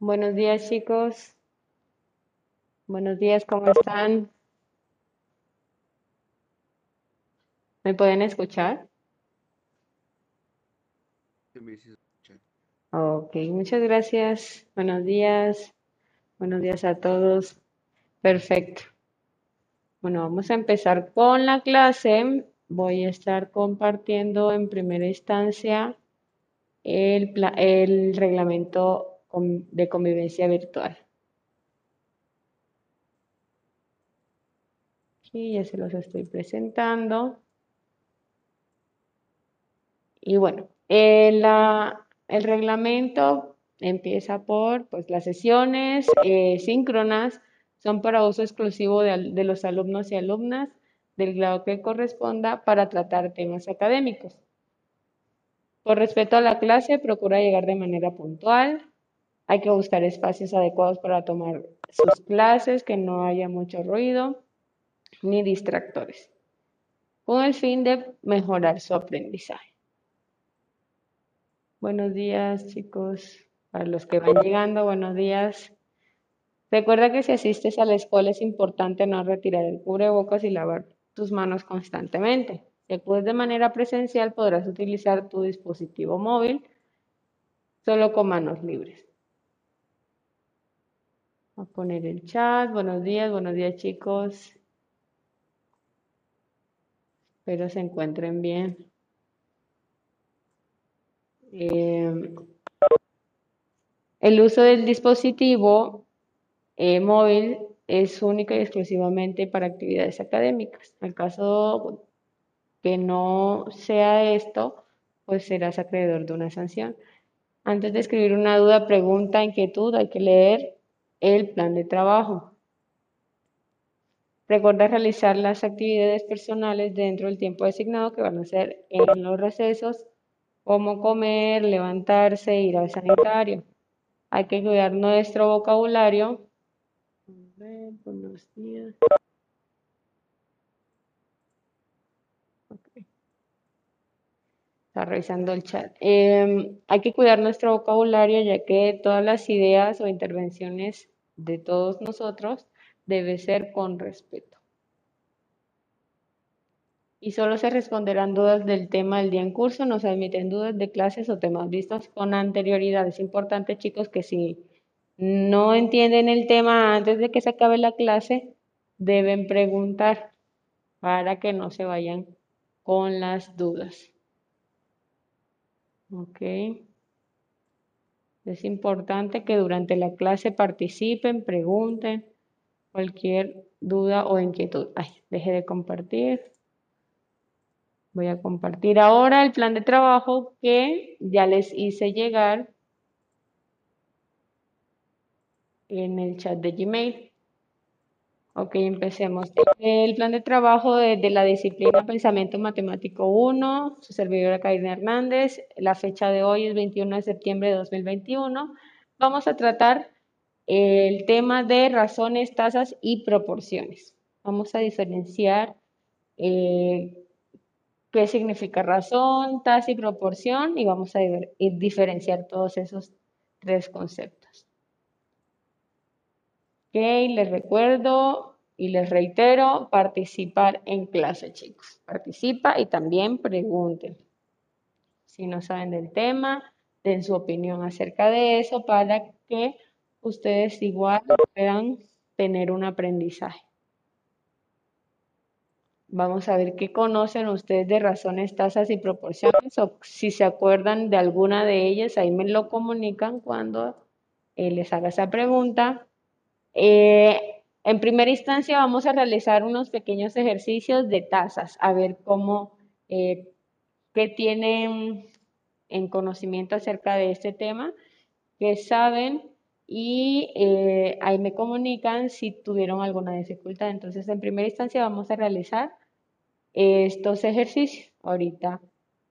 Buenos días, chicos. Buenos días, ¿cómo están? ¿Me pueden escuchar? Ok, muchas gracias. Buenos días. Buenos días a todos. Perfecto. Bueno, vamos a empezar con la clase. Voy a estar compartiendo en primera instancia el, el reglamento de convivencia virtual. Aquí ya se los estoy presentando. Y bueno, el, el reglamento empieza por pues, las sesiones eh, síncronas son para uso exclusivo de, de los alumnos y alumnas del grado que corresponda para tratar temas académicos. Por respeto a la clase, procura llegar de manera puntual. Hay que buscar espacios adecuados para tomar sus clases, que no haya mucho ruido ni distractores, con el fin de mejorar su aprendizaje. Buenos días, chicos. Para los que van llegando, buenos días. Recuerda que si asistes a la escuela es importante no retirar el cubrebocas y lavar tus manos constantemente. Si acudes de manera presencial, podrás utilizar tu dispositivo móvil solo con manos libres. A poner el chat. Buenos días, buenos días, chicos. Espero se encuentren bien. Eh, el uso del dispositivo eh, móvil es única y exclusivamente para actividades académicas. En el caso que no sea esto, pues serás acreedor de una sanción. Antes de escribir una duda, pregunta, inquietud, hay que leer el plan de trabajo. Recuerda realizar las actividades personales dentro del tiempo designado que van a ser en los recesos, como comer, levantarse, ir al sanitario. Hay que cuidar nuestro vocabulario. buenos días. Revisando el chat. Em, hay que cuidar nuestro vocabulario ya que todas las ideas o intervenciones de todos nosotros debe ser con respeto y solo se responderán dudas del tema del día en curso, no se admiten dudas de clases o temas vistos con anterioridad. Es importante, chicos, que si no entienden el tema antes de que se acabe la clase, deben preguntar para que no se vayan con las dudas. Ok. Es importante que durante la clase participen, pregunten cualquier duda o inquietud. Ay, deje de compartir. Voy a compartir ahora el plan de trabajo que ya les hice llegar en el chat de Gmail. Ok, empecemos. El plan de trabajo de, la disciplina Pensamiento Matemático 1, su servidora Karina Hernández. La fecha de hoy es 21 de septiembre de 2021. Vamos a tratar el tema de razones, tasas y proporciones. Vamos a diferenciar eh, qué significa razón, tasa y proporción y vamos a diferenciar todos esos tres conceptos. Ok, les recuerdo y les reitero, participar en clase, chicos. Participa y también pregunten. Si no saben del tema, den su opinión acerca de eso para que ustedes igual puedan tener un aprendizaje. Vamos a ver qué conocen ustedes de razones, tasas y proporciones o si se acuerdan de alguna de ellas, ahí me lo comunican cuando eh, les haga esa pregunta. Eh, en primera instancia vamos a realizar unos pequeños ejercicios de tasas, a ver cómo, eh, qué tienen en conocimiento acerca de este tema, qué saben y ahí me comunican si tuvieron alguna dificultad. Entonces, en primera instancia vamos a realizar estos ejercicios. Ahorita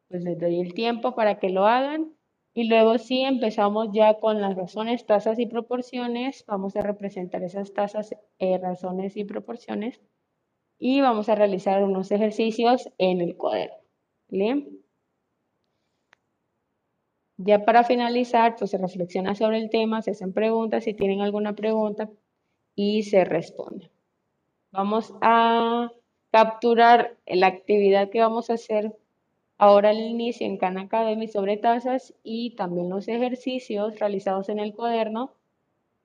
pues les doy el tiempo para que lo hagan. Y luego sí empezamos ya con las razones, tasas y proporciones. Vamos a representar esas tasas, eh, razones y proporciones. Y vamos a realizar unos ejercicios en el cuaderno. ¿Bien? Ya para finalizar, pues se reflexiona sobre el tema, se hacen preguntas, si tienen alguna pregunta y se responde. Vamos a capturar la actividad que vamos a hacer ahora al inicio en Khan Academy sobre tasas y también los ejercicios realizados en el cuaderno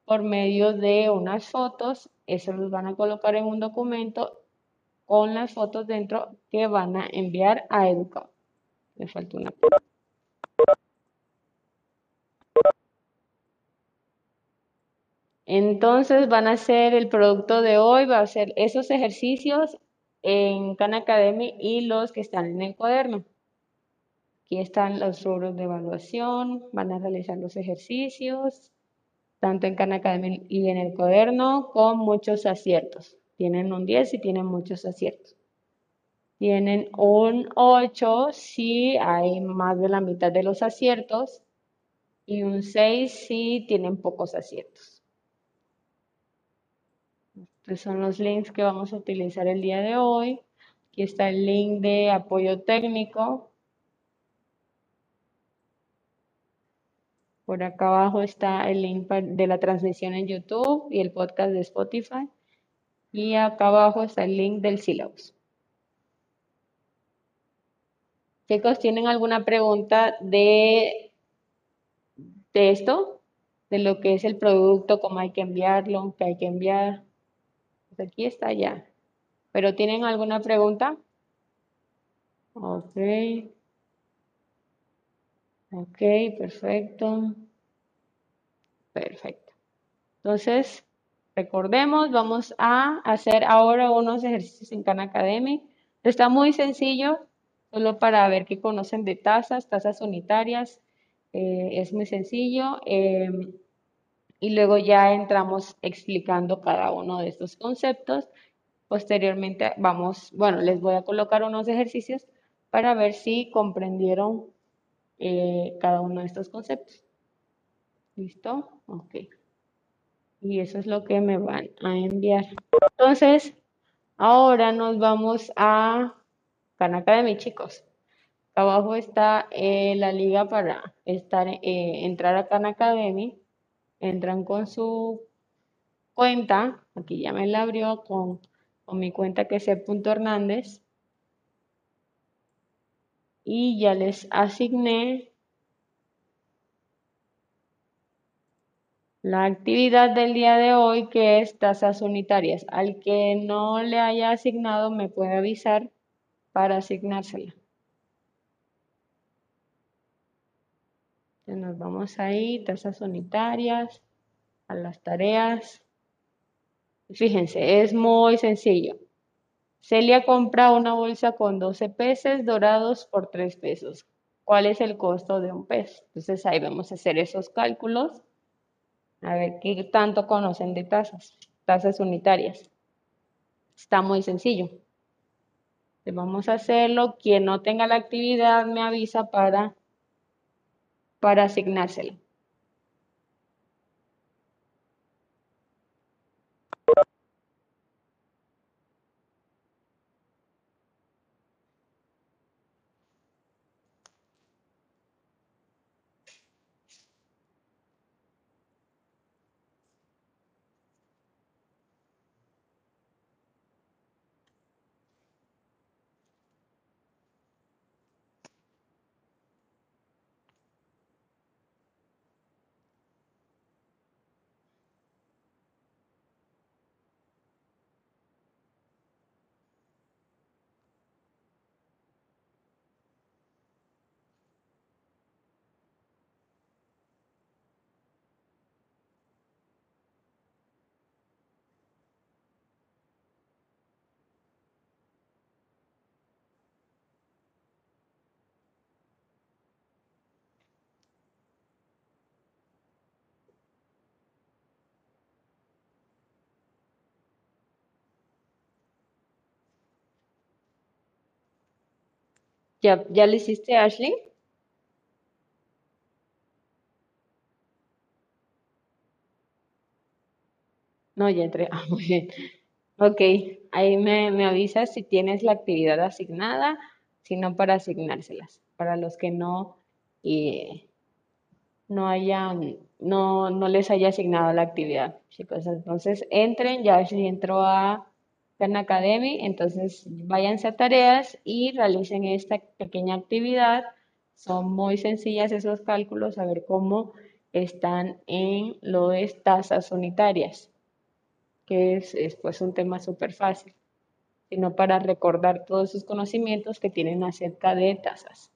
por medio de unas fotos. Eso los van a colocar en un documento con las fotos dentro que van a enviar a Educa. Me falta una. Entonces van a ser el producto de hoy, va a ser esos ejercicios en Khan Academy y los que están en el cuaderno. Aquí están los rubros de evaluación, van a realizar los ejercicios, tanto en Khan Academy y en el cuaderno, con muchos aciertos. Tienen un 10 y tienen muchos aciertos. Tienen un 8 si hay más de la mitad de los aciertos y un 6 si tienen pocos aciertos. Estos son los links que vamos a utilizar el día de hoy. Aquí está el link de apoyo técnico. Por acá abajo está el link de la transmisión en YouTube y el podcast de Spotify. Y acá abajo está el link del syllabus. Chicos, ¿tienen alguna pregunta de, de esto? De lo que es el producto, cómo hay que enviarlo, qué hay que enviar. Pues aquí está ya. ¿Pero tienen alguna pregunta? Ok. Ok, perfecto. Perfecto. Entonces, recordemos, vamos a hacer ahora unos ejercicios en Khan Academy. Está muy sencillo, solo para ver qué conocen de tasas, tasas unitarias. Eh, es muy sencillo. Em, y luego ya entramos explicando cada uno de estos conceptos. Posteriormente vamos, bueno, les voy a colocar unos ejercicios para ver si comprendieron eh, cada uno de estos conceptos. ¿Listo? Ok. Y eso es lo que me van a enviar. Entonces, ahora nos vamos a Khan Academy, chicos. Abajo está eh, la liga para estar, eh, entrar a Khan Academy. Entran con su cuenta. Aquí ya me la abrió con, con mi cuenta que es Hernández y ya les asigné la actividad del día de hoy que es tasas unitarias. Al que no le haya asignado me puede avisar para asignársela. nos vamos ahí, tasas unitarias, a las tareas. Fíjense, es muy sencillo. Celia compra una bolsa con 12 peces dorados por 3 pesos. ¿Cuál es el costo de un pez? Entonces ahí vamos a hacer esos cálculos. A ver qué tanto conocen de tasas, tasas unitarias. Está muy sencillo. Vamos a hacerlo. Quien no tenga la actividad me avisa para, para asignársela. ¿Ya, ya le hiciste, Ashley? No, ya entré. Ah, muy bien. Ok, ahí me, me avisas si tienes la actividad asignada, si no para asignárselas. Para los que no, y no hayan, no, no les haya asignado la actividad, chicos. Entonces entren, ya si entró a Academy, entonces váyanse a tareas y realicen esta pequeña actividad. Son muy sencillas esos cálculos, a ver cómo están en lo de tasas unitarias, que es, es pues un tema súper fácil, sino para recordar todos esos conocimientos que tienen acerca de tasas.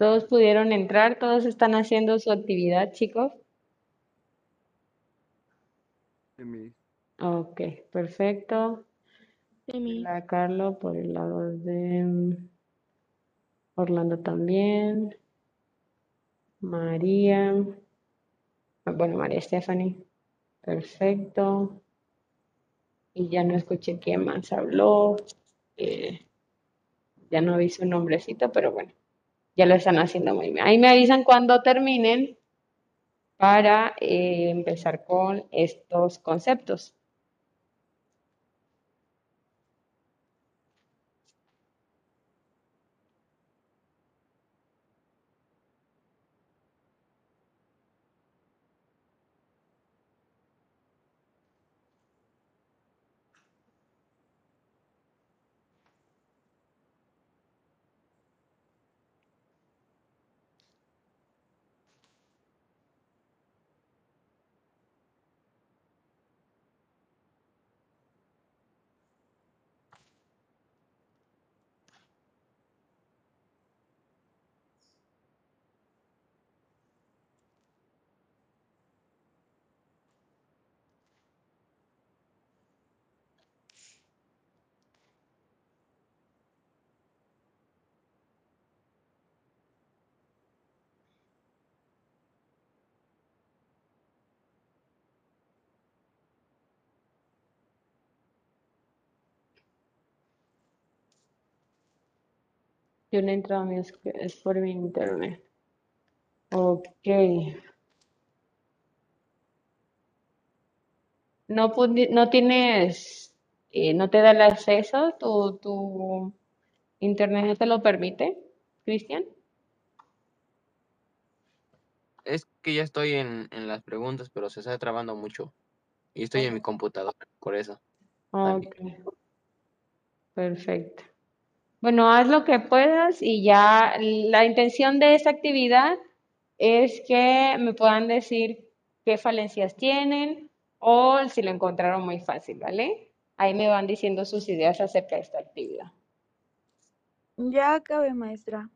Todos pudieron entrar, todos están haciendo su actividad, chicos. Ok, perfecto. La Carlos por el lado de mm, Orlando también. María. Ah, bueno, María Stephanie. Perfecto. Y ya no escuché quién más habló. Eh, ya no vi su nombrecito, pero bueno. Ya lo están haciendo muy bien. Ahí me avisan cuando terminen para eh, empezar con estos conceptos. Yo no he entrado a mi es, es por mi internet. Ok. No, no tienes, eh, no te da el acceso, tu, tu internet no te lo permite, Cristian. Es que ya estoy en, en las preguntas, pero se está trabando mucho. Y estoy en mi computadora, por eso. Ok, perfecto. Bueno, haz lo que puedas y ya la intención de esta actividad es que me puedan decir qué falencias tienen o si lo encontraron muy fácil, ¿vale? Ahí me van diciendo sus ideas acerca de esta actividad. Ya acabé, maestra.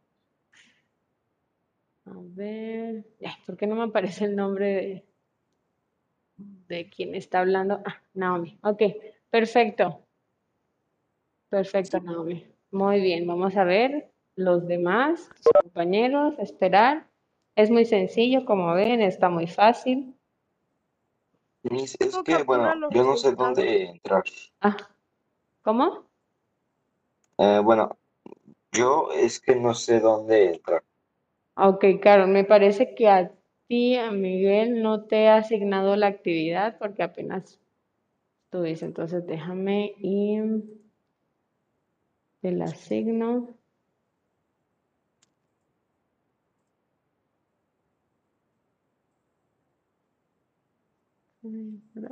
A ver, ay, ¿por qué no me aparece el nombre de, de quien está hablando? Ah, Naomi. Ok, perfecto. Perfecto, Naomi. Muy bien, vamos a ver los demás, tus compañeros, esperar. Es muy sencillo, como ven, está muy fácil. Miss, es que, bueno, yo no sé dónde entrar. Ah, ¿cómo? Eh, bueno, yo es que no sé dónde entrar. Ok, claro, me parece que a ti, a Miguel, no te he asignado la actividad porque apenas estuviste. Entonces déjame y te la asigno.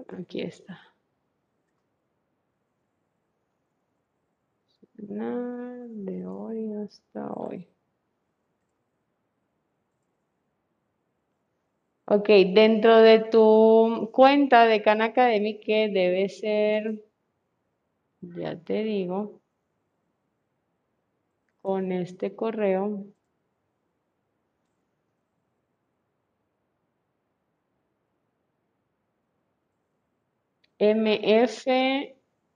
Aquí está. De hoy hasta hoy. Ok, dentro de tu cuenta de Khan Academy, que debe ser, ya te digo, con este correo. mf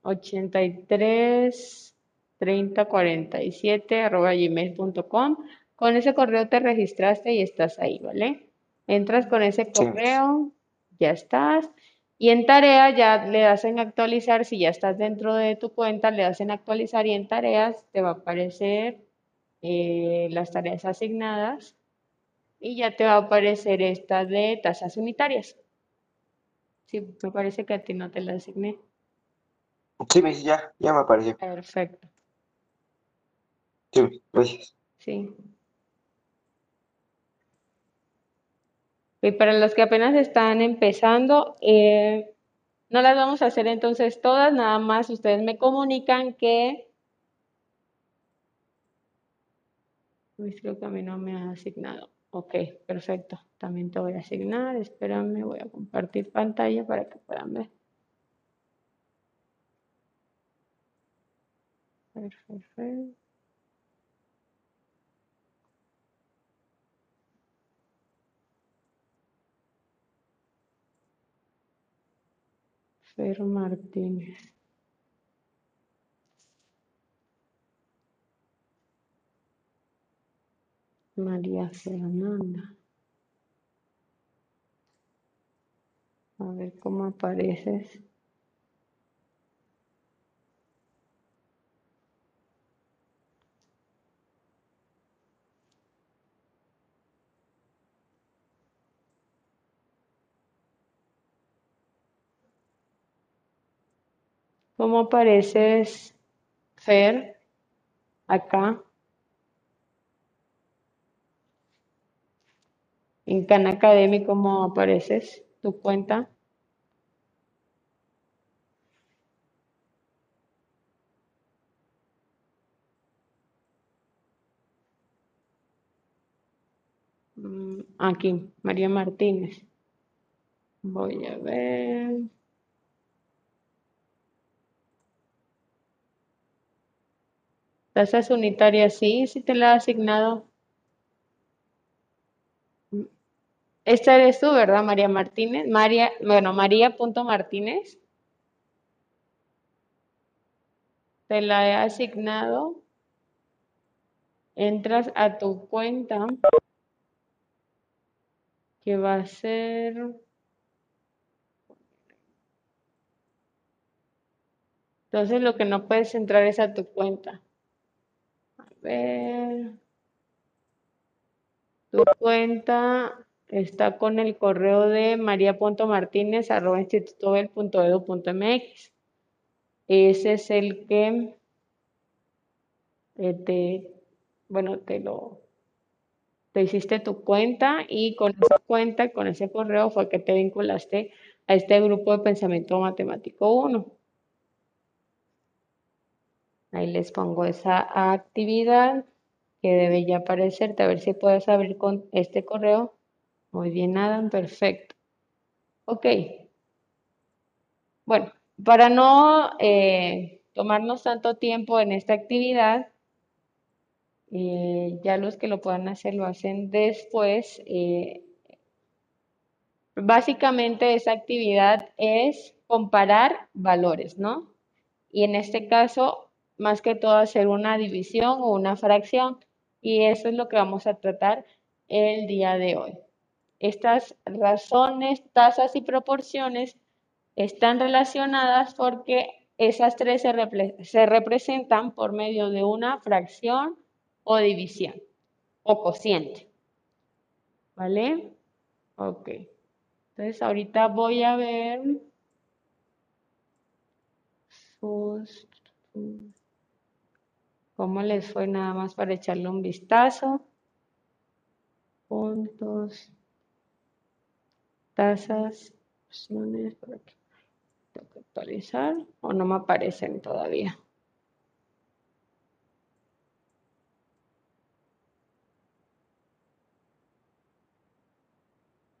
83 30 47 arroba gmail.com. Con ese correo te registraste y estás ahí, ¿vale? Entras con ese Sí. correo, ya estás. Y en tarea ya le das en actualizar, si ya estás dentro de tu cuenta, le das en actualizar y en tareas te va a aparecer eh, las tareas asignadas y ya te va a aparecer esta de tasas unitarias. Sí, me parece que a ti no te la asigné. Sí, ya, ya me apareció. Perfecto, Sí, gracias. sí. Y para los que apenas están empezando, eh, no las vamos a hacer entonces todas, nada más ustedes me comunican que... Uy, creo que a mí no me ha asignado. Ok, perfecto. También te voy a asignar. Espérame, voy a compartir pantalla para que puedan ver. Perfecto. Fer Martínez. María Fernanda. A ver cómo apareces. ¿Cómo apareces, Fer? Acá. En Khan Academy, ¿cómo apareces? ¿Tu cuenta? Mm, Aquí, María Martínez. Voy a ver. Tasas unitarias, sí, sí te la he asignado. Esta eres tú, ¿verdad, María Martínez? María, bueno, María.martínez. Te la he asignado. Entras a tu cuenta, que va a ser... Entonces lo que no puedes entrar es a tu cuenta. Tu cuenta está con el correo de maria.martinez.institutobel.edu.mx. Ese es el que eh, te, bueno, te lo, te hiciste tu cuenta y con esa cuenta, con ese correo fue que te vinculaste a este grupo de pensamiento matemático 1. Ahí les pongo esa actividad que debe ya aparecerte. A ver si puedes abrir con este correo. Muy bien, Adam, perfecto. Ok. Bueno, para no eh, tomarnos tanto tiempo en esta actividad, eh, ya los que lo puedan hacer lo hacen después. Eh, básicamente esa actividad es comparar valores, ¿no? Y en este caso, más que todo, hacer una división o una fracción. Y eso es lo que vamos a tratar el día de hoy. Estas razones, tasas y proporciones están relacionadas porque esas tres se, se representan por medio de una fracción o división o cociente. ¿Vale? Ok. Entonces ahorita voy a ver cómo les fue nada más para echarle un vistazo. Puntos, tasas, opciones. Tengo que actualizar o no me aparecen todavía.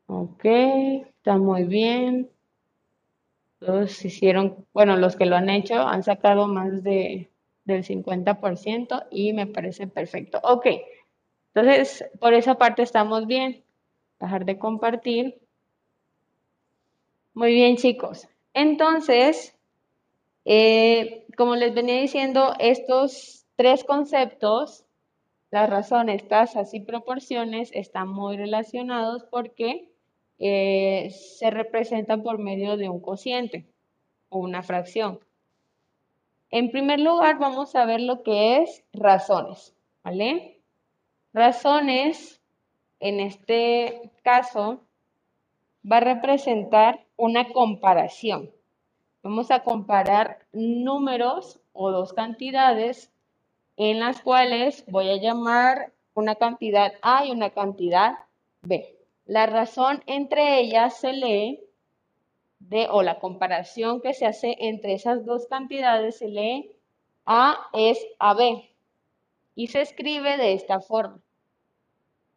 Ok, está muy bien. Todos hicieron, bueno, los que lo han hecho han sacado más de, del 50% y me parece perfecto. Ok, entonces por esa parte estamos bien. Dejar de compartir. Muy bien, chicos. Entonces, eh, como les venía diciendo, estos tres conceptos, las razones, tasas y proporciones, están muy relacionados porque eh, se representan por medio de un cociente o una fracción. En primer lugar, vamos a ver lo que es razones, ¿vale? Razones, en este caso, va a representar una comparación. Vamos a comparar números o dos cantidades en las cuales voy a llamar una cantidad A y una cantidad B. La razón entre ellas se lee de, o la comparación que se hace entre esas dos cantidades se lee A es AB y se escribe de esta forma.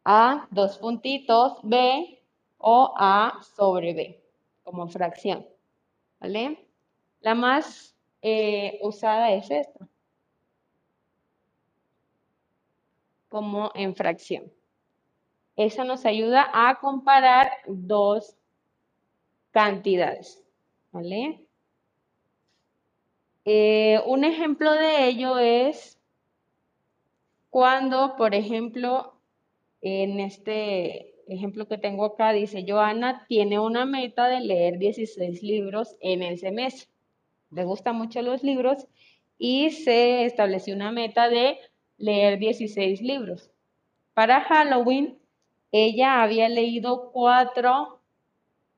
A, dos puntitos, B o A sobre B, como fracción. ¿Vale? La más eh, usada es esta, como en fracción. Eso nos ayuda a comparar dos cantidades. ¿Vale? Eh, un ejemplo de ello es cuando, por ejemplo, en este ejemplo que tengo acá, dice, Joana tiene una meta de leer 16 libros en el semestre. Le gustan mucho los libros y se estableció una meta de leer 16 libros. Para Halloween ella había leído cuatro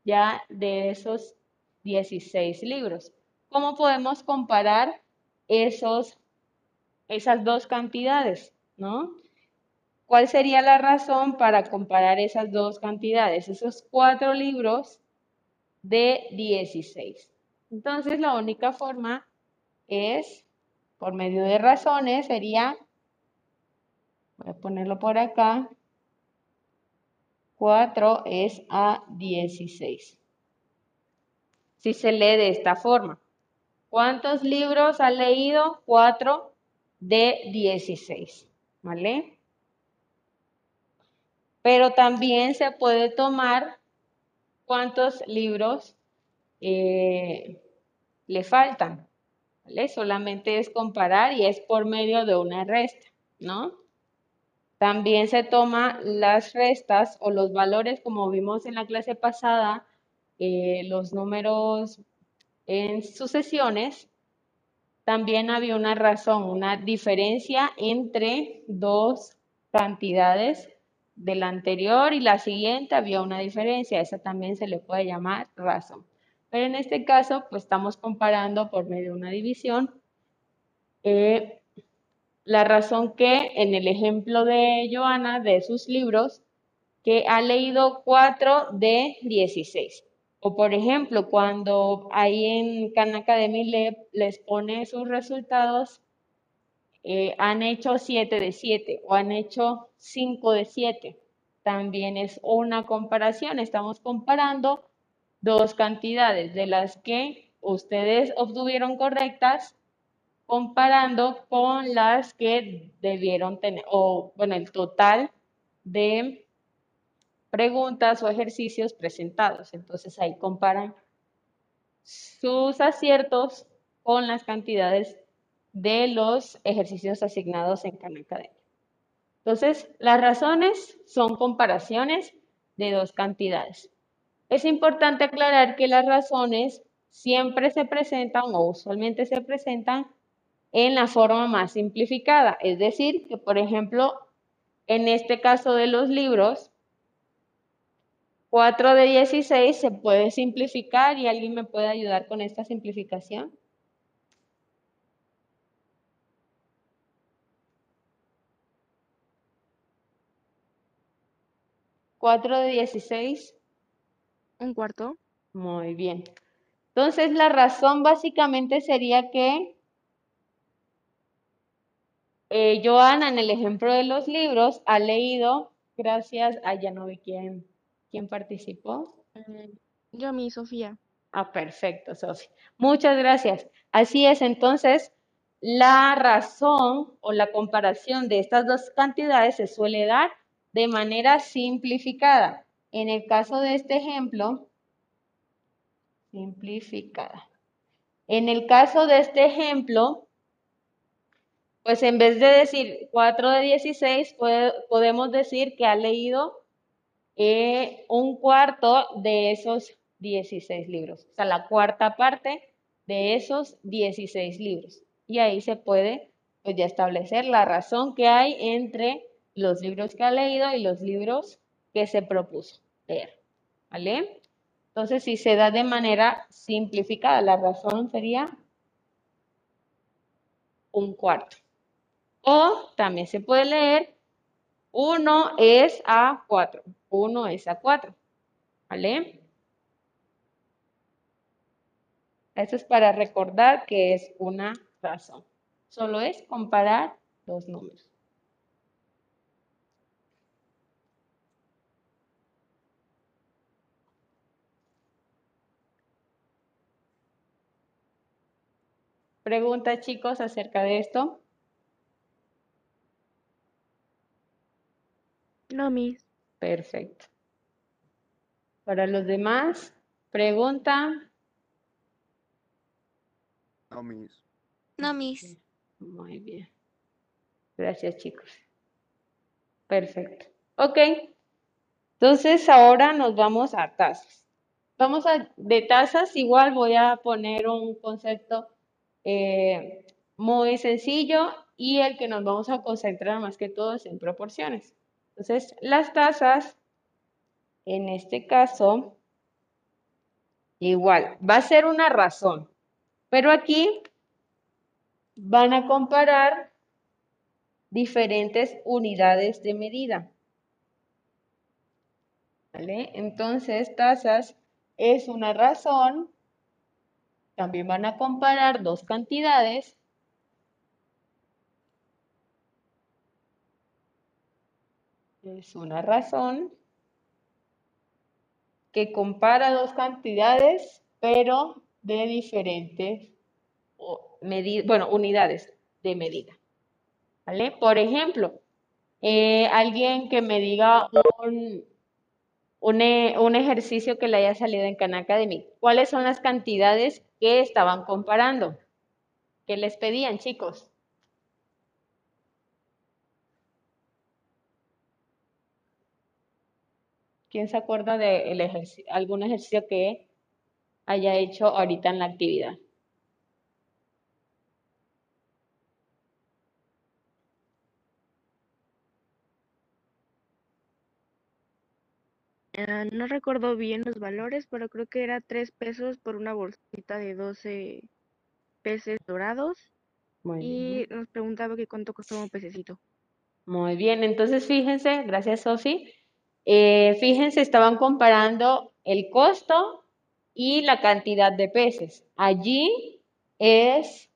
ya de esos 16 libros. ¿Cómo podemos comparar esos, esas dos cantidades? ¿no? ¿Cuál sería la razón para comparar esas dos cantidades? Esos cuatro libros de 16. Entonces, la única forma es, por medio de razones, sería, voy a ponerlo por acá, 4 es a 16. Si se lee de esta forma. ¿Cuántos libros ha leído? 4 de 16. ¿Vale? Pero también se puede tomar cuántos libros eh, le faltan. ¿Vale? Solamente es comparar y es por medio de una resta, ¿no? También se toma las restas o los valores, como vimos en la clase pasada, eh, los números en sucesiones, también había una razón, una diferencia entre dos cantidades de la anterior y la siguiente había una diferencia, esa también se le puede llamar razón. Pero en este caso, pues estamos comparando por medio de una división. Eh, la razón que en el ejemplo de Joana, de sus libros, que ha leído 4 de 16. O por ejemplo, cuando ahí en Khan Academy les pone sus resultados, eh, han hecho 7 de 7 o han hecho 5 de 7. También es una comparación. Estamos comparando dos cantidades de las que ustedes obtuvieron correctas comparando con las que debieron tener, o bueno, el total de preguntas o ejercicios presentados. Entonces ahí comparan sus aciertos con las cantidades de los ejercicios asignados en Khan Academy. Entonces, las razones son comparaciones de dos cantidades. Es importante aclarar que las razones siempre se presentan o usualmente se presentan en la forma más simplificada. Es decir, que por ejemplo, en este caso de los libros, 4 de 16 se puede simplificar y alguien me puede ayudar con esta simplificación. ¿4 de 16? Un cuarto. Muy bien. Entonces la razón básicamente sería que eh, Joana en el ejemplo de los libros ha leído, gracias a ya no vi quién ¿Quién participó? Eh, yo a mí, Sofía. Ah, perfecto, Sofía. Muchas gracias. Así es, entonces, la razón o la comparación de estas dos cantidades se suele dar de manera simplificada. En el caso de este ejemplo, simplificada. En el caso de este ejemplo, pues en vez de decir 4 de 16, podemos decir que ha leído eh, un cuarto de esos 16 libros, o sea, la cuarta parte de esos 16 libros. Y ahí se puede pues ya establecer la razón que hay entre los libros que ha leído y los libros que se propuso leer. ¿Vale? Entonces, si se da de manera simplificada, la razón sería un cuarto. O también se puede leer 1 es a 4. 1 es a 4. ¿Vale? Eso es para recordar que es una razón. Solo es comparar dos números. Pregunta, chicos, acerca de esto. No, mis. Perfecto. Para los demás, pregunta. No, mis. No, mis. Muy bien. Gracias, chicos. Perfecto. Ok. Entonces, ahora nos vamos a tasas. Vamos a, de tasas, igual voy a poner un concepto eh, muy sencillo y el que nos vamos a concentrar más que todo es en proporciones. Entonces, las tasas, en este caso, igual, va a ser una razón, pero aquí van a comparar diferentes unidades de medida. ¿Vale? Entonces, tasas es una razón. También van a comparar dos cantidades Es una razón que compara dos cantidades, pero de diferentes bueno, unidades de medida. ¿Vale? Por ejemplo, eh, alguien que me diga un, un, un, ejercicio que le haya salido en Khan Academy. ¿Cuáles son las cantidades que estaban comparando? ¿Qué les pedían, chicos? ¿Quién se acuerda de algún ejercicio que haya hecho ahorita en la actividad? Ah, no recuerdo bien los valores, pero creo que era 3 pesos por una bolsita de 12 peces dorados. Muy y nos preguntaba que cuánto costaba un pececito. Muy bien, entonces fíjense, gracias Sofi. Eh, fíjense, estaban comparando el costo y la cantidad de peces. Allí es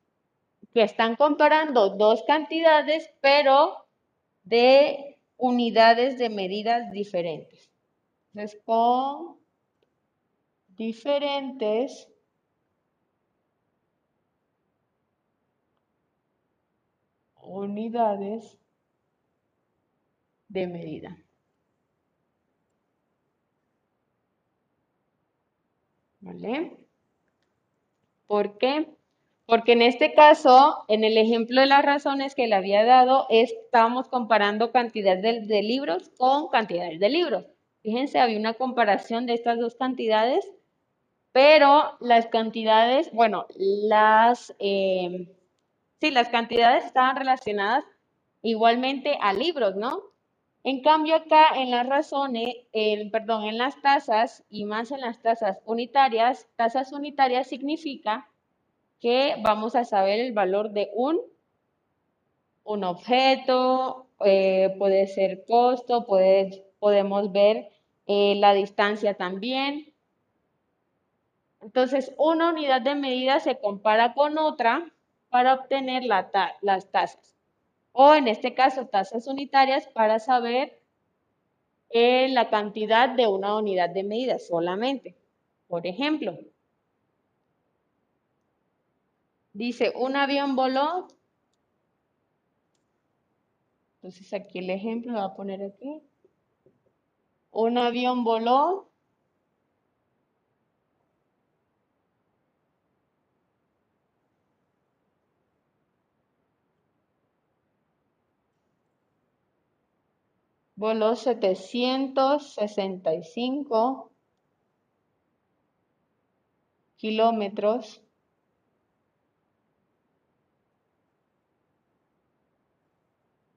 que están comparando dos cantidades, pero de unidades de medidas diferentes. Entonces, con diferentes unidades de medida. ¿Vale? ¿Por qué? Porque en este caso, en el ejemplo de las razones que le había dado, estamos comparando cantidades de, de libros con cantidades de libros. Fíjense, había una comparación de estas dos cantidades, pero las cantidades, bueno, las, eh, sí, las cantidades estaban relacionadas igualmente a libros, ¿no? En cambio acá en las razones, perdón, en las tasas y más en las tasas unitarias, tasas unitarias significa que vamos a saber el valor de un, un objeto, eh, puede ser costo, podemos ver eh, la distancia también. Entonces, una unidad de medida se compara con otra para obtener las tasas. O en este caso, tasas unitarias para saber eh, la cantidad de una unidad de medida solamente. Por ejemplo, dice, un avión voló. Entonces aquí el ejemplo lo voy a poner aquí. Un avión voló voló 765 kilómetros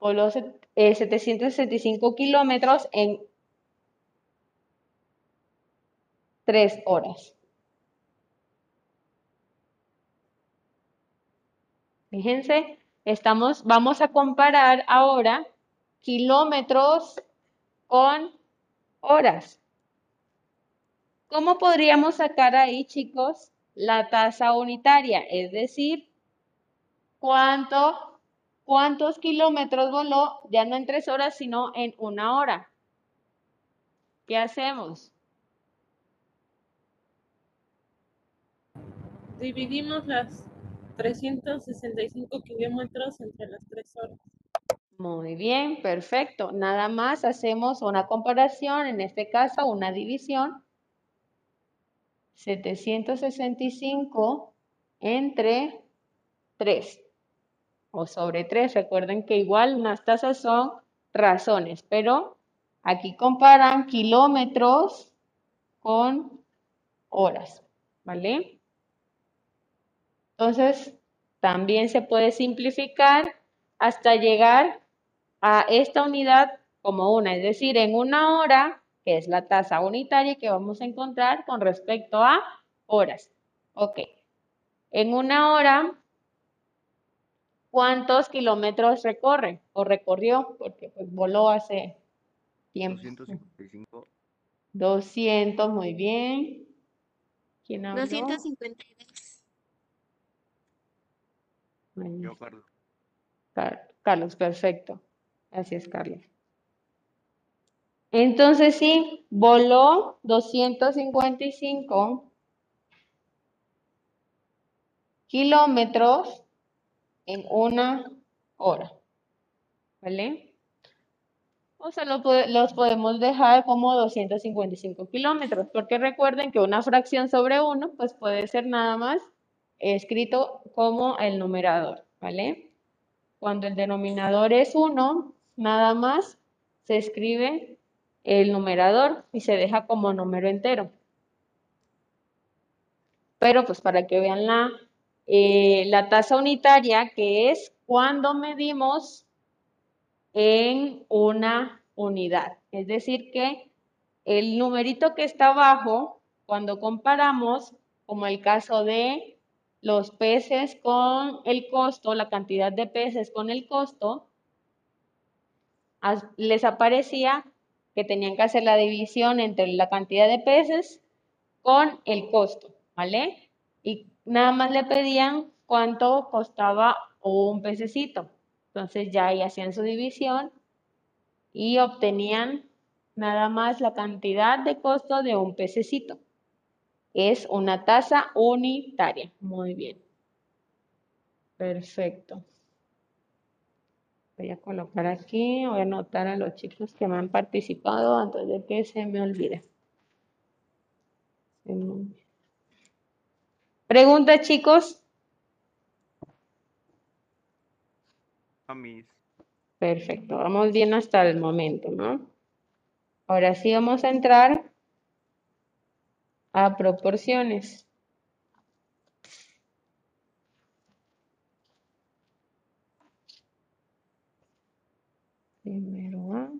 voló eh, 765 kilómetros en tres horas. Fíjense, estamos, vamos a comparar ahora kilómetros con horas. ¿Cómo podríamos sacar ahí, chicos, la tasa unitaria? Es decir, ¿cuánto, cuántos kilómetros voló ya no en tres horas, sino en una hora? ¿Qué hacemos? Dividimos las 365 kilómetros entre las tres horas. Muy bien, perfecto. Nada más hacemos una comparación, en este caso una división. 765 entre 3 o sobre 3. Recuerden que igual las tasas son razones, pero aquí comparan kilómetros con horas, ¿vale? Entonces, también se puede simplificar hasta llegar a esta unidad como una, es decir, en una hora, que es la tasa unitaria que vamos a encontrar con respecto a horas. Ok. En una hora, ¿cuántos kilómetros recorre o recorrió? Porque pues voló hace tiempo. 255. 200, muy bien. ¿Quién habló? 252. Muy bien. Yo, Carlos. Car- Carlos, perfecto. Gracias, Carlos. Entonces sí, voló 255 kilómetros en una hora. ¿Vale? O sea, los podemos dejar como 255 kilómetros, porque recuerden que una fracción sobre uno, pues puede ser nada más escrito como el numerador, ¿vale? Cuando el denominador es 1, nada más se escribe el numerador y se deja como número entero. Pero pues para que vean la, eh, la tasa unitaria, que es cuando medimos en una unidad. Es decir, que El numerito que está abajo, cuando comparamos, como el caso de los peces con el costo, la cantidad de peces con el costo, les aparecía que tenían que hacer la división entre la cantidad de peces con el costo, ¿vale? Y nada más le pedían cuánto costaba un pececito. Entonces ya ahí hacían su división y obtenían nada más la cantidad de costo de un pececito. Es una tasa unitaria. Muy bien. Perfecto. Voy a colocar aquí, voy a anotar a los chicos que me han participado antes de que se me olvide. Preguntas, chicos. A mis. Perfecto, vamos bien hasta el momento, ¿no? Ahora sí vamos a entrar a proporciones. Primero A,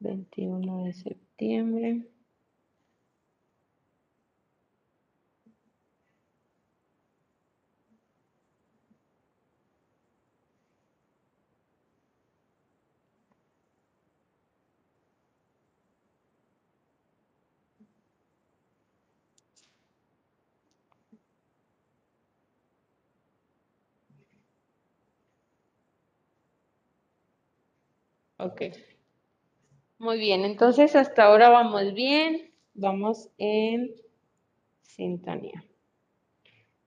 21 de septiembre. Ok. Muy bien, entonces hasta ahora vamos bien, vamos en sintonía.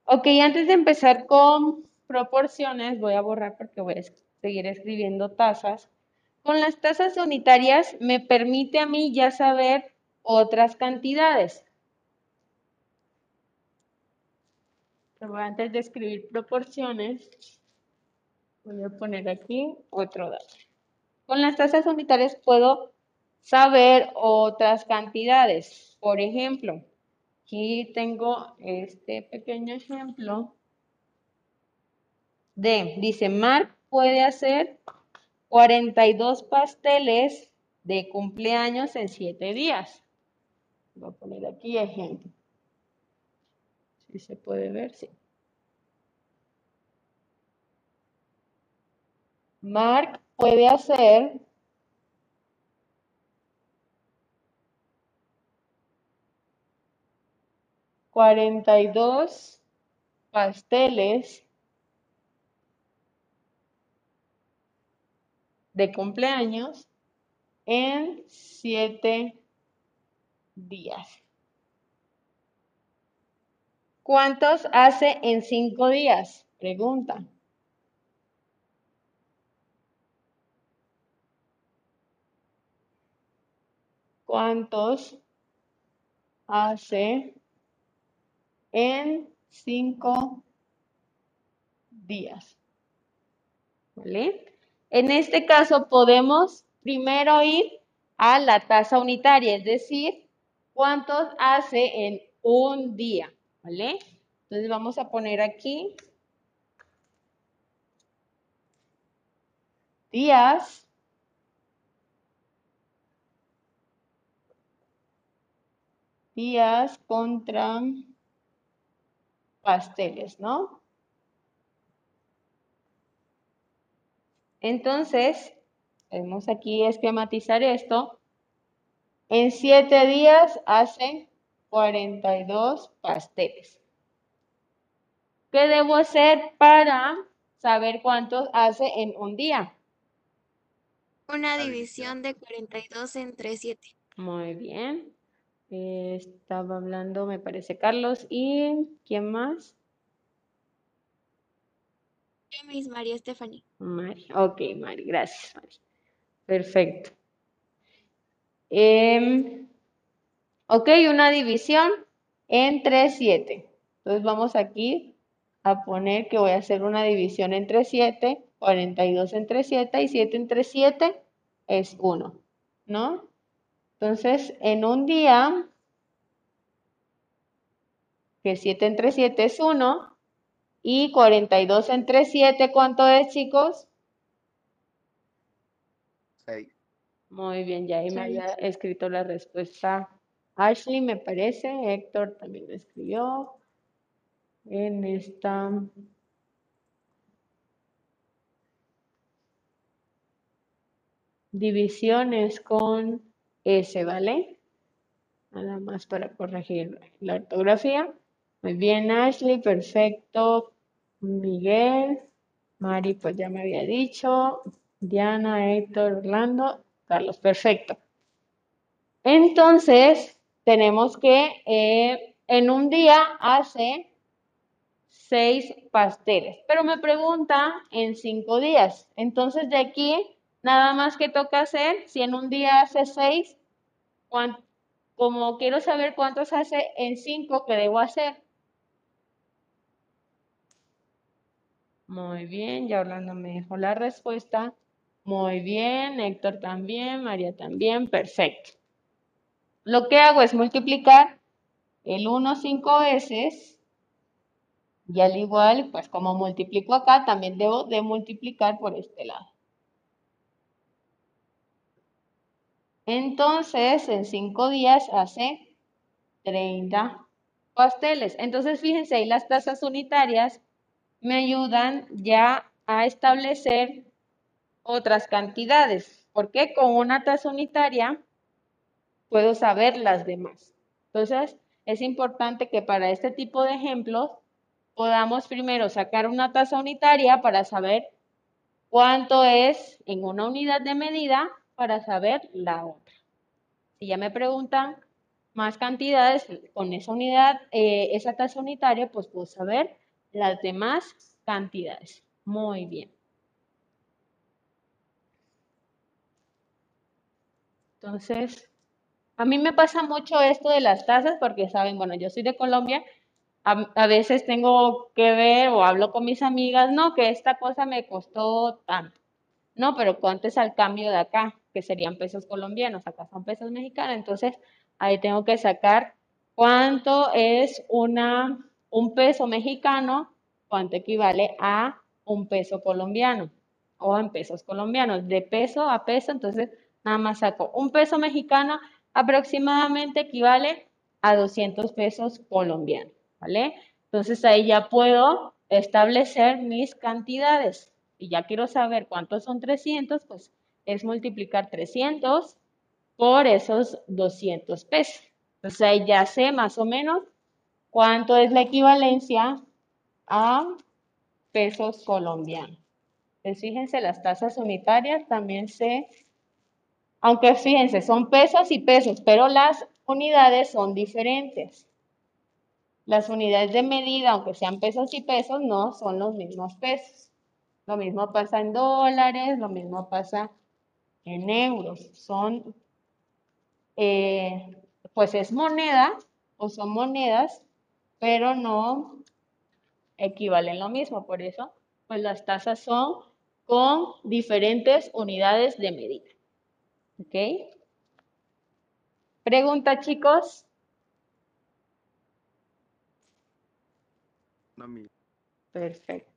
Ok, antes de empezar con proporciones, voy a borrar porque voy a seguir escribiendo tasas. Con las tasas unitarias me permite a mí ya saber otras cantidades. Pero antes de escribir proporciones, voy a poner aquí otro dato. Con las tasas unitarias puedo saber otras cantidades. Por ejemplo, aquí tengo este pequeño ejemplo de, dice, Mark puede hacer 42 pasteles de cumpleaños en 7 días. Voy a poner aquí ejemplo. Si se puede ver, sí. Mark puede hacer cuarenta y dos pasteles de cumpleaños en siete días. ¿Cuántos hace en cinco días? Pregunta. ¿Cuántos hace en cinco días? ¿Vale? En este caso podemos primero ir a la tasa unitaria, es decir, cuántos hace en un día, ¿vale? Entonces vamos a poner aquí días días contra pasteles, ¿no? Entonces, vamos aquí a esquematizar esto. En siete días hace 42 pasteles. ¿Qué debo hacer para saber cuántos hace en un día? Una división de 42 entre 7. Muy bien. Eh, estaba hablando, me parece, Carlos. ¿Y quién más? Yo María Stephanie. Mari. Ok, Mari, gracias, Mari. Perfecto. Em, ok, una división entre 7. Entonces vamos aquí a poner que voy a hacer una división entre 7, 42 entre 7 y 7 entre 7 es 1, ¿no? Entonces, en un día, que 7 entre 7 es 1, y 42 entre 7, ¿cuánto es, chicos? Seis. Muy bien, ya ahí me había escrito la respuesta. Ashley, me parece. Héctor también lo escribió. En esta. Divisiones con S, ¿vale? Nada más para corregir la ortografía. Muy bien, Ashley, perfecto. Miguel, Mari, pues ya me había dicho. Diana, Héctor, Orlando, Carlos, perfecto. Entonces, tenemos que eh, en un día hace seis pasteles, pero me pregunta en cinco días. Entonces, de aquí, nada más que toca hacer, si en un día hace seis, cuán- como quiero saber cuántos hace en cinco, ¿qué debo hacer? Muy bien, ya Orlando me dejó la respuesta. Muy bien, Héctor también, María también, perfecto. Lo que hago es multiplicar el 1 cinco veces y al igual, pues como multiplico acá, también debo de multiplicar por este lado. Entonces, en cinco días hace 30 pasteles. Entonces, fíjense, ahí las tasas unitarias me ayudan ya a establecer otras cantidades, porque con una tasa unitaria puedo saber las demás. Entonces, es importante que para este tipo de ejemplos podamos primero sacar una tasa unitaria para saber cuánto es en una unidad de medida para saber la otra. Si ya me preguntan más cantidades con esa unidad, eh, esa tasa unitaria, pues puedo saber las demás cantidades. Muy bien. Entonces, a mí me pasa mucho esto de las tasas porque, saben, bueno, yo soy de Colombia, a, veces tengo que ver o hablo con mis amigas, no, que esta cosa me costó tanto. No, pero ¿cuánto es al cambio de acá? Que serían pesos colombianos, acá son pesos mexicanos. Entonces, ahí tengo que sacar cuánto es una, un peso mexicano, cuánto equivale a un peso colombiano o en pesos colombianos. De peso a peso, entonces nada más saco un peso mexicano aproximadamente equivale a 200 pesos colombianos, ¿vale? Entonces ahí ya puedo establecer mis cantidades. Y ya quiero saber cuántos son 300, pues es multiplicar 300 por esos 200 pesos. Entonces ahí ya sé más o menos cuánto es la equivalencia a pesos colombianos. Entonces fíjense, las tasas unitarias también se, aunque fíjense, son pesos y pesos, pero las unidades son diferentes. Las unidades de medida, aunque sean pesos y pesos, no son los mismos pesos. Lo mismo pasa en dólares, lo mismo pasa en euros. Son, eh, pues es moneda o son monedas, pero no equivalen lo mismo. Por eso, pues las tasas son con diferentes unidades de medida. ¿Ok? Pregunta, chicos. Perfecto.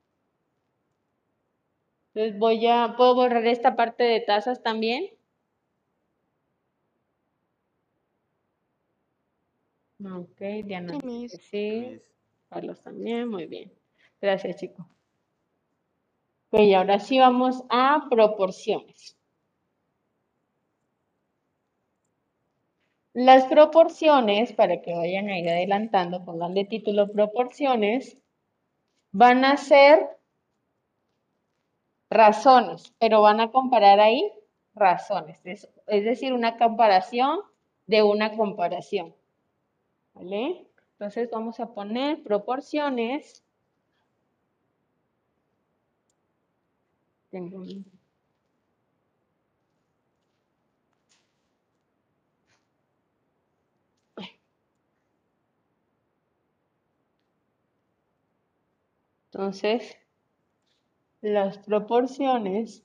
Entonces voy a, ¿puedo borrar esta parte de tasas también? Ok, Diana Sí, Carlos también, muy bien. Gracias, chicos. Ok, ahora sí vamos a proporciones. Las proporciones, para que vayan a ir adelantando, pongan de título proporciones, van a ser razones, pero van a comparar ahí razones, es, decir, una comparación de una comparación. ¿Vale? Entonces vamos a poner proporciones. Tengo Entonces, las proporciones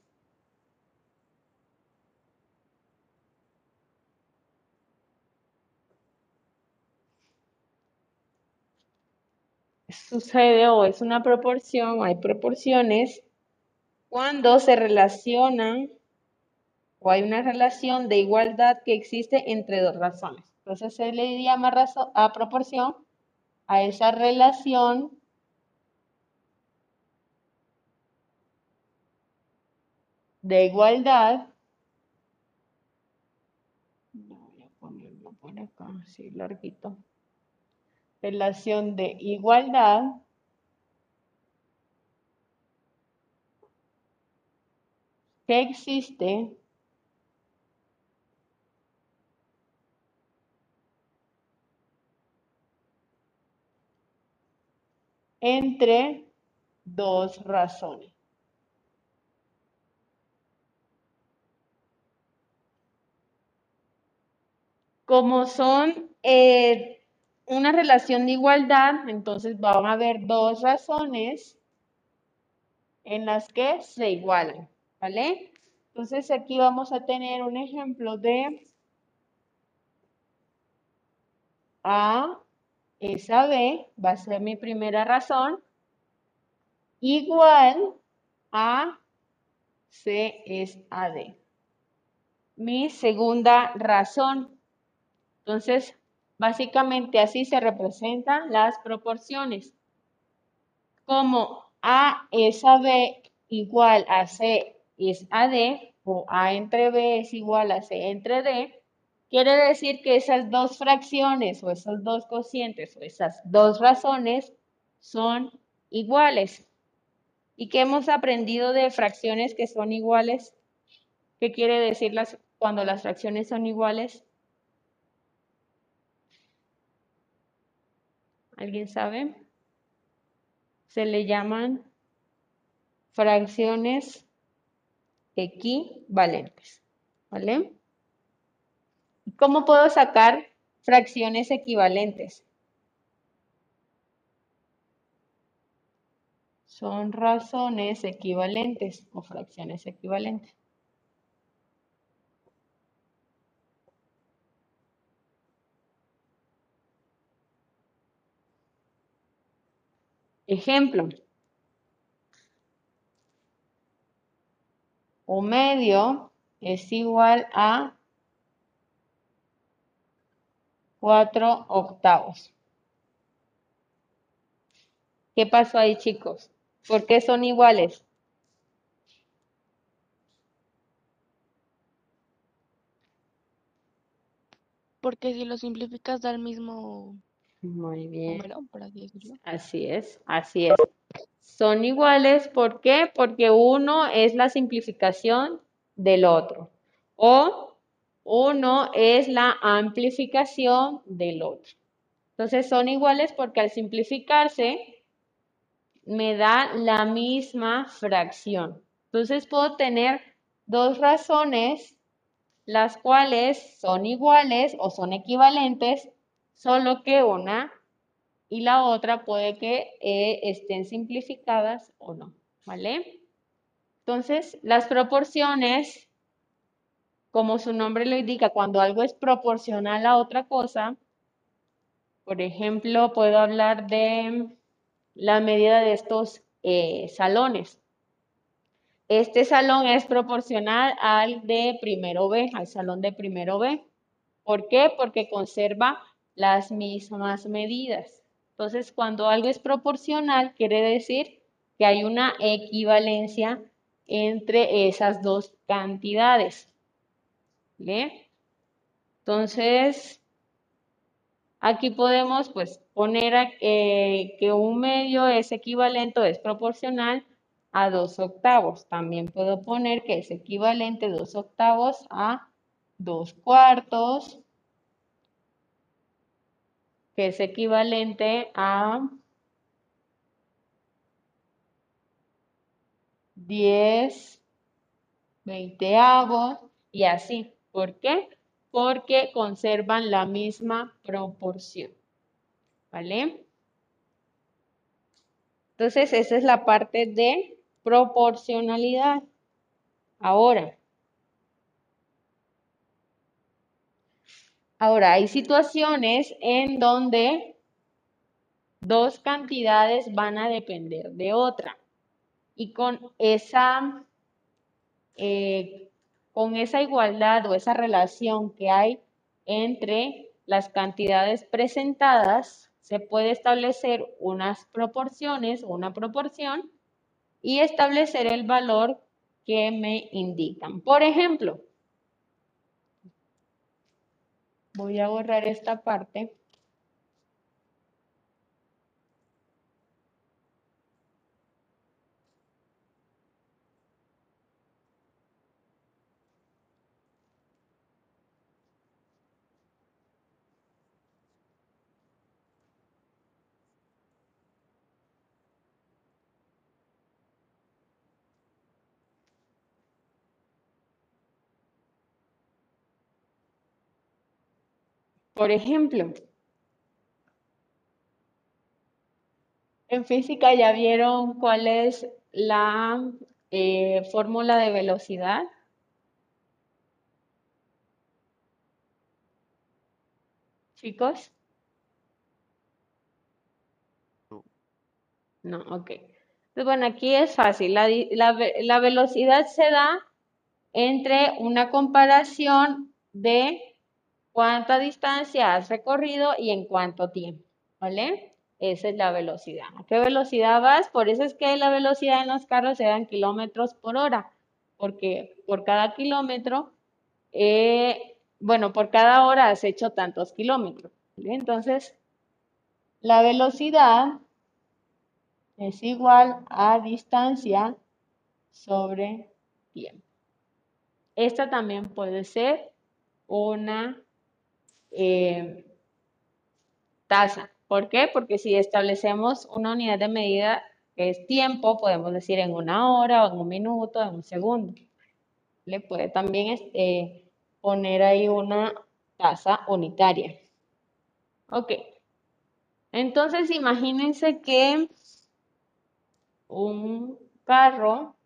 sucede o es una proporción, hay proporciones cuando se relacionan o hay una relación de igualdad que existe entre dos razones. Entonces se le llama a proporción a esa relación de igualdad. Voy a ponerlo por acá, así larguito. Relación de igualdad que existe entre dos razones. Como son eh, una relación de igualdad, entonces van a haber dos razones en las que se igualan, ¿vale? Entonces aquí vamos a tener un ejemplo de A es a B, va a ser mi primera razón, igual a C es a D. Mi segunda razón. Entonces, básicamente así se representan las proporciones. Como A es a B igual a C es a D, o A entre B es igual a C entre D, quiere decir que esas dos fracciones o esos dos cocientes o esas dos razones son iguales. ¿Y qué hemos aprendido de fracciones que son iguales? ¿Qué quiere decir las, cuando las fracciones son iguales? ¿Alguien sabe? Se le llaman fracciones equivalentes. ¿Vale? ¿Cómo puedo sacar fracciones equivalentes? Son razones equivalentes o fracciones equivalentes. Ejemplo. O medio es igual a 4 octavos. ¿Qué pasó ahí, chicos? ¿Por qué son iguales? Porque si lo simplificas da el mismo Muy bien. por así decirlo. Así es, así es. Son iguales, ¿por qué? Porque uno es la simplificación del otro. O uno es la amplificación del otro. Entonces son iguales porque al simplificarse me da la misma fracción. Entonces puedo tener dos razones las cuales son iguales o son equivalentes, solo que una y la otra puede que eh, estén simplificadas o no, ¿vale? Entonces, las proporciones, como su nombre lo indica, cuando algo es proporcional a otra cosa, por ejemplo, puedo hablar de la medida de estos eh, salones. Este salón es proporcional al de primero B, al salón de primero B. ¿Por qué? Porque conserva las mismas medidas. Entonces, cuando algo es proporcional, quiere decir que hay una equivalencia entre esas dos cantidades. ¿Bien? Entonces, aquí podemos pues poner eh, que un medio es equivalente es proporcional a 2 octavos. También puedo poner que es equivalente 2 octavos a 2 cuartos, que es equivalente a 10 veinteavos y así. ¿Por qué? Porque conservan la misma proporción. ¿Vale? Entonces, esa es la parte de proporcionalidad. Ahora, ahora hay situaciones en donde dos cantidades van a depender de otra. Y con esa, eh, con esa igualdad o esa relación que hay entre las cantidades presentadas, se puede establecer unas proporciones una proporción y establecer el valor que me indican. Por ejemplo, voy a borrar esta parte. Por ejemplo, en física ya vieron cuál es la eh, fórmula de velocidad. Chicos. No. No, ok. Entonces, bueno, aquí es fácil. La, la velocidad se da entre una comparación de cuánta distancia has recorrido y en cuánto tiempo, ¿vale? Esa es la velocidad. ¿A qué velocidad vas? Por eso es que la velocidad en los carros se da en kilómetros por hora, porque por cada kilómetro, eh, bueno, por cada hora has hecho tantos kilómetros. Entonces, la velocidad es igual a distancia sobre tiempo. Esta también puede ser una eh, tasa. ¿Por qué? Porque si establecemos una unidad de medida que es tiempo, podemos decir en una hora o en un minuto, en un segundo. Le puede también este, poner ahí una tasa unitaria. Ok. Entonces, imagínense que un carro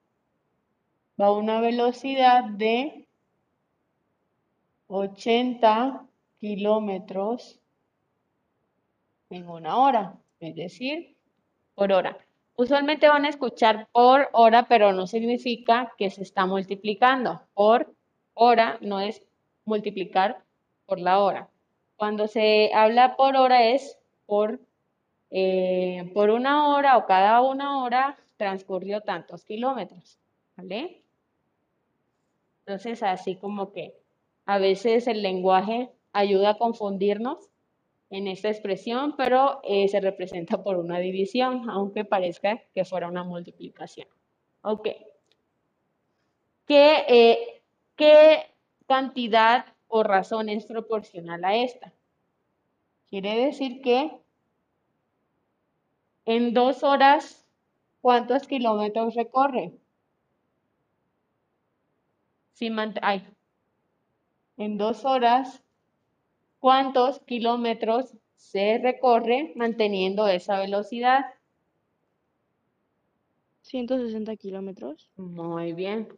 va a una velocidad de 80 kilómetros en una hora, es decir, por hora. Usualmente van a escuchar por hora, pero no significa que se está multiplicando. Por hora no es multiplicar por la hora. Cuando se habla por hora es por, eh, por una hora o cada una hora transcurrió tantos kilómetros, ¿vale? Entonces, así como que a veces el lenguaje ayuda a confundirnos en esta expresión, pero eh, se representa por una división, aunque parezca que fuera una multiplicación. Ok. ¿Qué, eh, qué cantidad o razón es proporcional a esta? Quiere decir que en dos horas, ¿cuántos kilómetros recorre? Si ay, en dos horas, ¿cuántos kilómetros se recorre manteniendo esa velocidad? 160 kilómetros. Muy bien.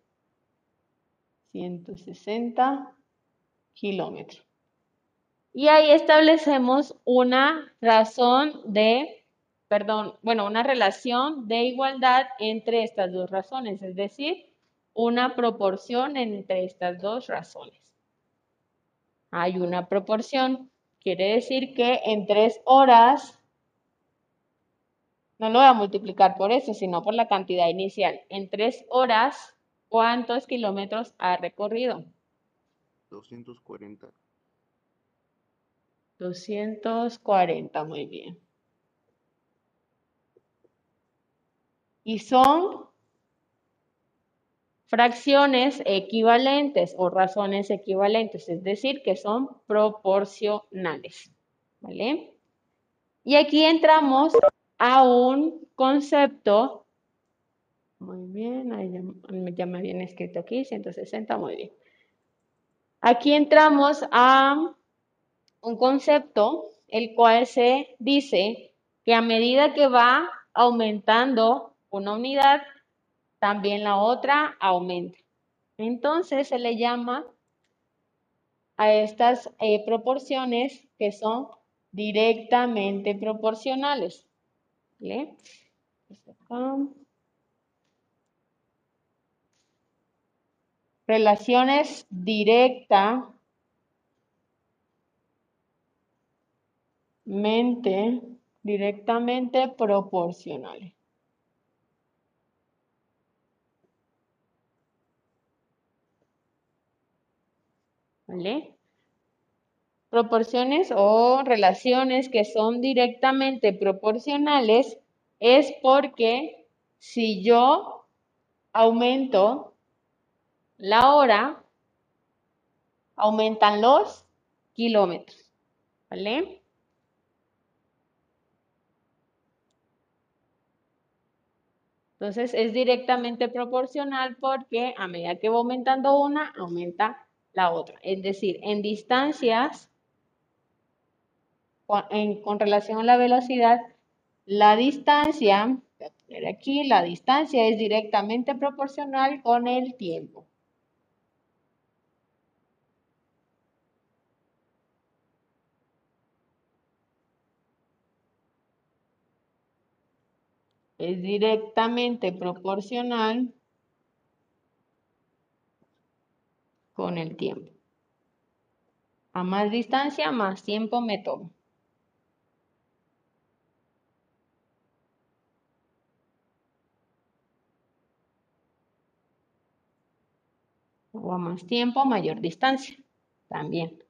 160 kilómetros. Y ahí establecemos una razón de, perdón, bueno, una relación de igualdad entre estas dos razones, es decir, una proporción entre estas dos razones. Hay una proporción, quiere decir que en tres horas, no lo voy a multiplicar por eso, sino por la cantidad inicial. En tres horas, ¿cuántos kilómetros ha recorrido? 240. 240, muy bien. Y son fracciones equivalentes o razones equivalentes, es decir, que son proporcionales. ¿Vale? Y aquí entramos a un concepto. Muy bien, ahí ya, me habían escrito aquí, 160, muy bien. Aquí entramos a un concepto el cual se dice que a medida que va aumentando una unidad, también la otra aumenta. Entonces se le llama a estas eh, proporciones que son directamente proporcionales. Relaciones directa mente, directamente proporcionales. ¿Vale? Proporciones o relaciones que son directamente proporcionales es porque si yo aumento la hora, aumentan los kilómetros. ¿Vale? Entonces es directamente proporcional porque a medida que va aumentando una, aumenta la otra. Es decir, en distancias, con, relación a la velocidad, la distancia, voy aquí, la distancia es directamente proporcional con el tiempo. es directamente proporcional con el tiempo. A más distancia, más tiempo me tomo. O a más tiempo, mayor distancia. También.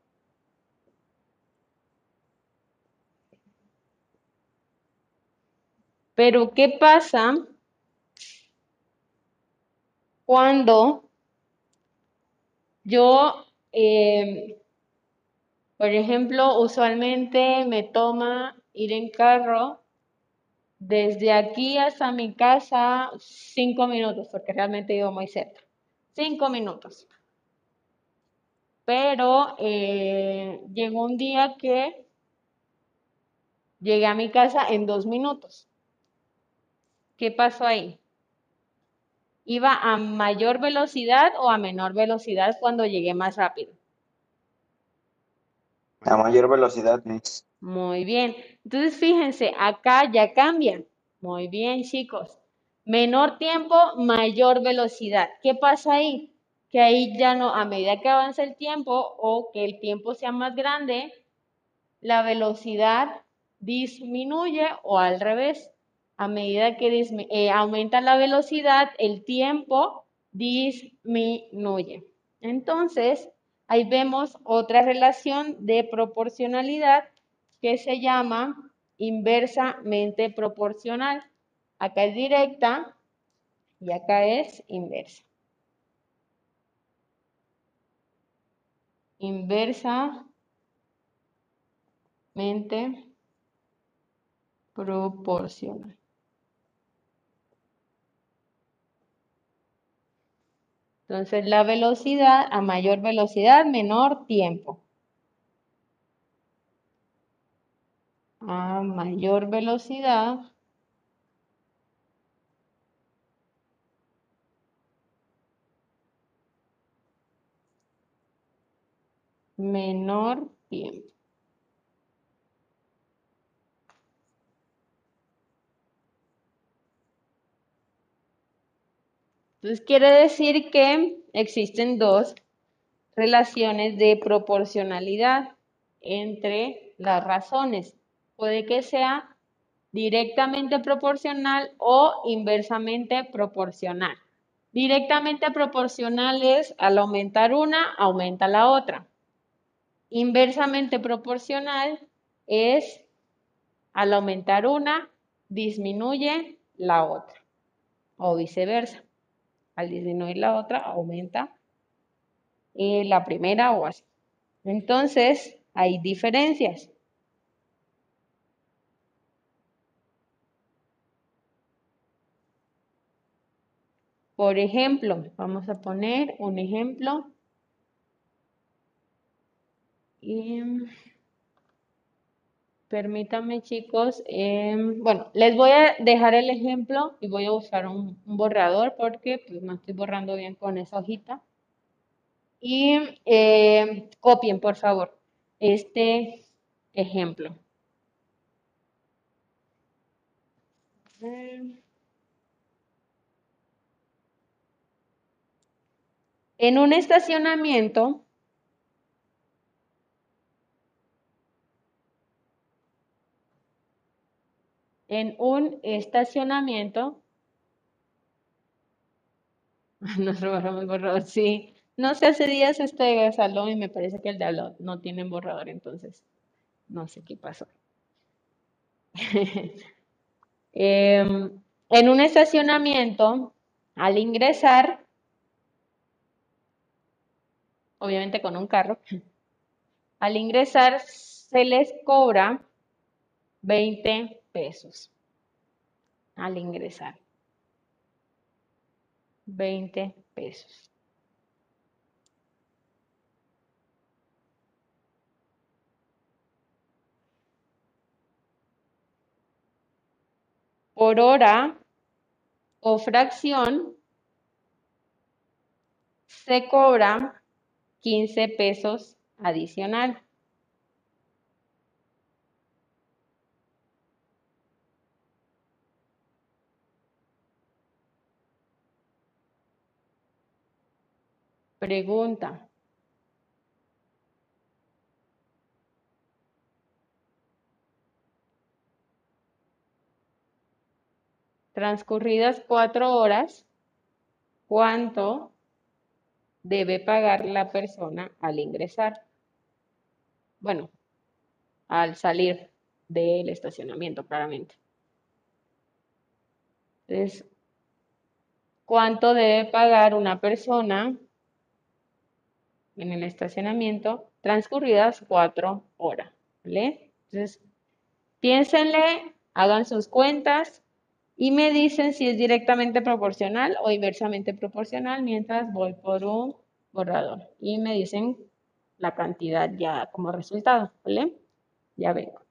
Pero, ¿qué pasa cuando yo, eh, por ejemplo, usualmente me toma ir en carro desde aquí hasta mi casa cinco minutos, porque realmente vivo muy cerca. Cinco minutos. Pero eh, llegó un día que llegué a mi casa en dos minutos. ¿Qué pasó ahí? ¿Iba a mayor velocidad o a menor velocidad cuando llegué más rápido? A mayor velocidad, Miss. Muy bien. Entonces, fíjense, acá ya cambia. Muy bien, chicos. Menor tiempo, mayor velocidad. ¿Qué pasa ahí? Que ahí ya no, a medida que avanza el tiempo o que el tiempo sea más grande, la velocidad disminuye o al revés a medida que eh, aumenta la velocidad, el tiempo disminuye. Entonces, ahí vemos otra relación de proporcionalidad que se llama inversamente proporcional. Acá es directa y acá es inversa. Inversamente proporcional. Entonces, la velocidad, a mayor velocidad, menor tiempo. A mayor velocidad, menor tiempo. Entonces quiere decir que existen dos relaciones de proporcionalidad entre las razones. Puede que sea directamente proporcional o inversamente proporcional. Directamente proporcional es al aumentar una, aumenta la otra. Inversamente proporcional es al aumentar una, disminuye la otra o viceversa al disminuir la otra, aumenta eh, la primera o así. Entonces, hay diferencias. Por ejemplo, vamos a poner un ejemplo. Y Permítanme chicos, em, bueno, les voy a dejar el ejemplo y voy a usar un, borrador porque pues, no estoy borrando bien con esa hojita. Y em, copien, por favor, este ejemplo. En un estacionamiento, en un estacionamiento, nos borramos el borrador, sí. No sé, hace días este salón y me parece que el de lado no tiene borrador, entonces no sé qué pasó. Em, en un estacionamiento, al ingresar, obviamente con un carro, al ingresar se les cobra 20 pesos. Al ingresar. 20 pesos. Por hora o fracción se cobra 15 pesos adicional. Pregunta. Transcurridas cuatro horas, ¿cuánto debe pagar la persona al ingresar? Bueno, al salir del estacionamiento, claramente. Entonces, ¿cuánto debe pagar una persona en el estacionamiento transcurridas cuatro horas? ¿Vale? Entonces, piénsenle, hagan sus cuentas y me dicen si es directamente proporcional o inversamente proporcional mientras voy por un borrador. Y me dicen la cantidad ya como resultado, ¿vale? Ya vengo.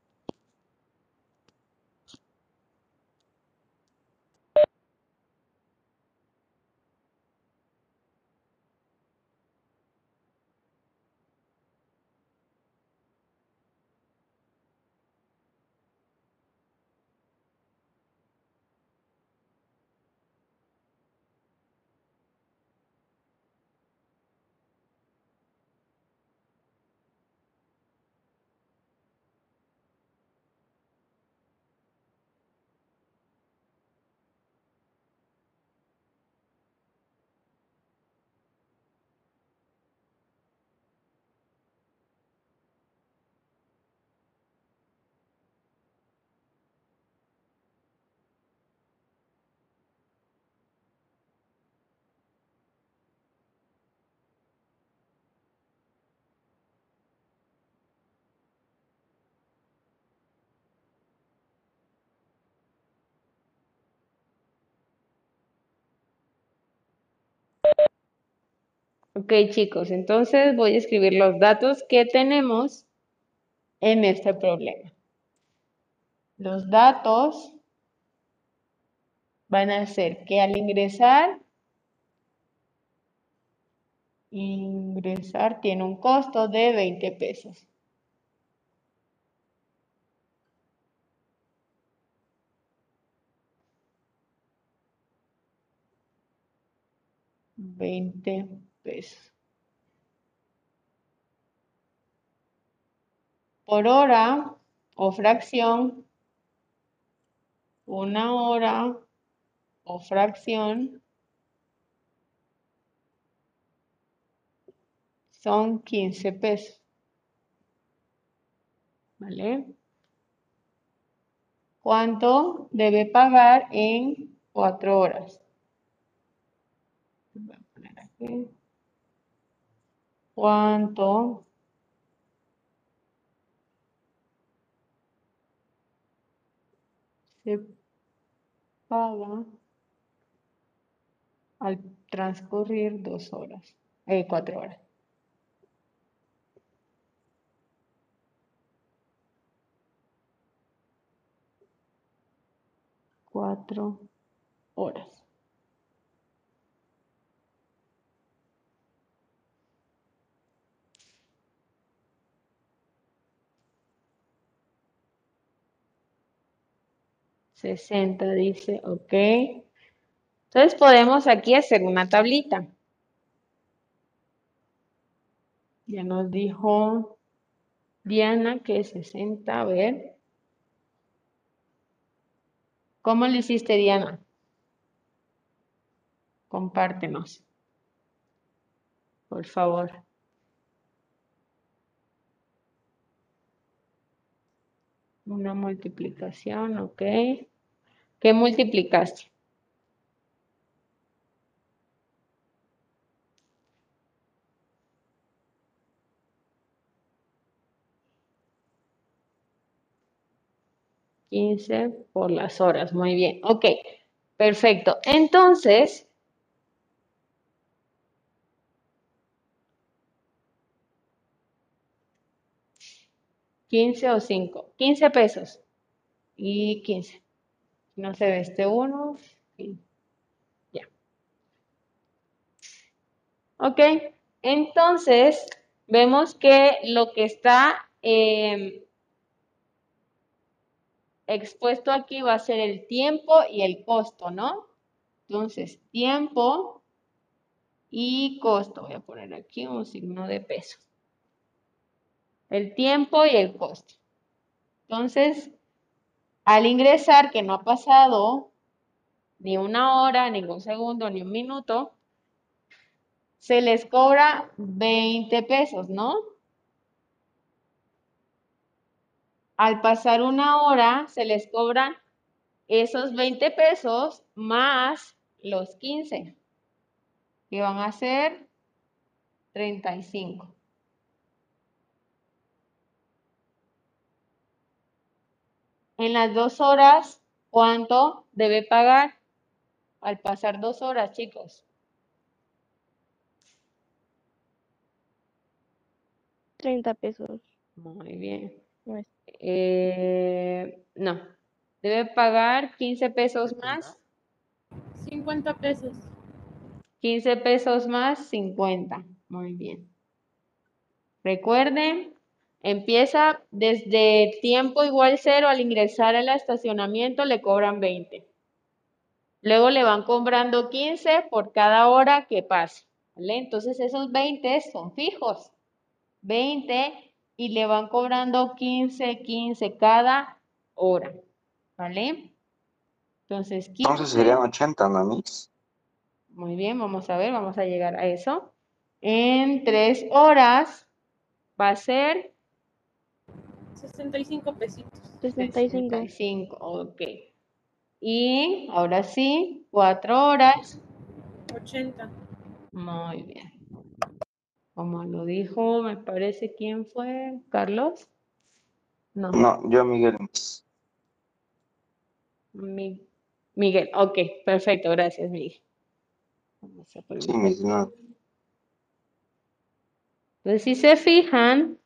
Ok, chicos, entonces voy a escribir los datos que tenemos en este problema. Los datos van a ser que al ingresar, ingresar tiene un costo de 20 pesos. Veinte Por hora o fracción, una hora o fracción son 15 pesos. ¿Vale? ¿Cuánto debe pagar en cuatro horas? Voy a poner aquí. ¿Cuánto se paga al transcurrir dos horas, eh, cuatro horas? Cuatro horas. Sesenta dice, ok. Entonces podemos aquí hacer una tablita. Ya nos dijo Diana que 60, a ver. ¿Cómo lo hiciste, Diana? Compártenos. Por favor. Una multiplicación, ok. ¿Qué multiplicaste? Quince por las horas, muy bien. Ok, perfecto. Entonces, ¿15 o 5? 15 pesos. Y 15. No se ve este uno. Ya. Ok, entonces vemos que lo que está em, expuesto aquí va a ser el tiempo y el costo, ¿no? Entonces, tiempo y costo. Voy a poner aquí un signo de peso. El tiempo y el costo. Entonces, al ingresar, que no ha pasado ni una hora, ningún segundo, ni un minuto, se les cobra 20 pesos, ¿no? Al pasar una hora, se les cobran esos 20 pesos más los 15, que van a ser 35. En las dos horas, ¿cuánto debe pagar? Al pasar dos horas, chicos. 30 pesos. Muy bien. No Eh, no. Debe pagar 15 pesos más. 50 pesos. 15 pesos más 50. Muy bien. Recuerden, empieza desde tiempo igual cero al ingresar al estacionamiento le cobran 20. Luego le van cobrando 15 por cada hora que pase. ¿vale? Entonces esos 20 son fijos. 20 y le van cobrando 15, 15 cada hora. ¿Vale? Entonces 15. Entonces serían 80, ¿no, Miss? Muy bien, vamos a ver, vamos a llegar a eso. En tres horas va a ser 65 pesitos. 65. 65, ok. Y ahora sí, cuatro horas. 80. Muy bien. Como lo dijo, me parece, ¿quién fue? ¿Carlos? No, No, yo Miguel. Mi- Miguel. Ok, perfecto, gracias, Miguel. Vamos a Sí, no. Entonces, si se fijan,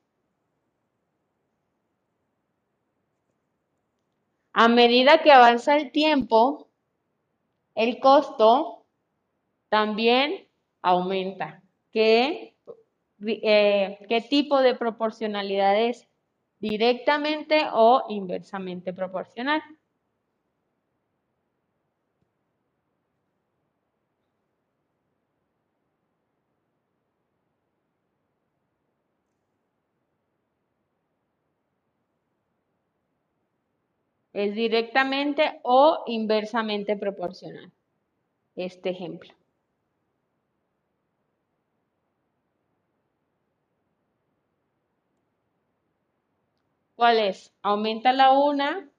a medida que avanza el tiempo, el costo también aumenta. ¿Qué, eh, tipo de proporcionalidad es? ¿Directamente o inversamente proporcional? Es directamente o inversamente proporcional. Este ejemplo. ¿Cuál es? Aumenta la una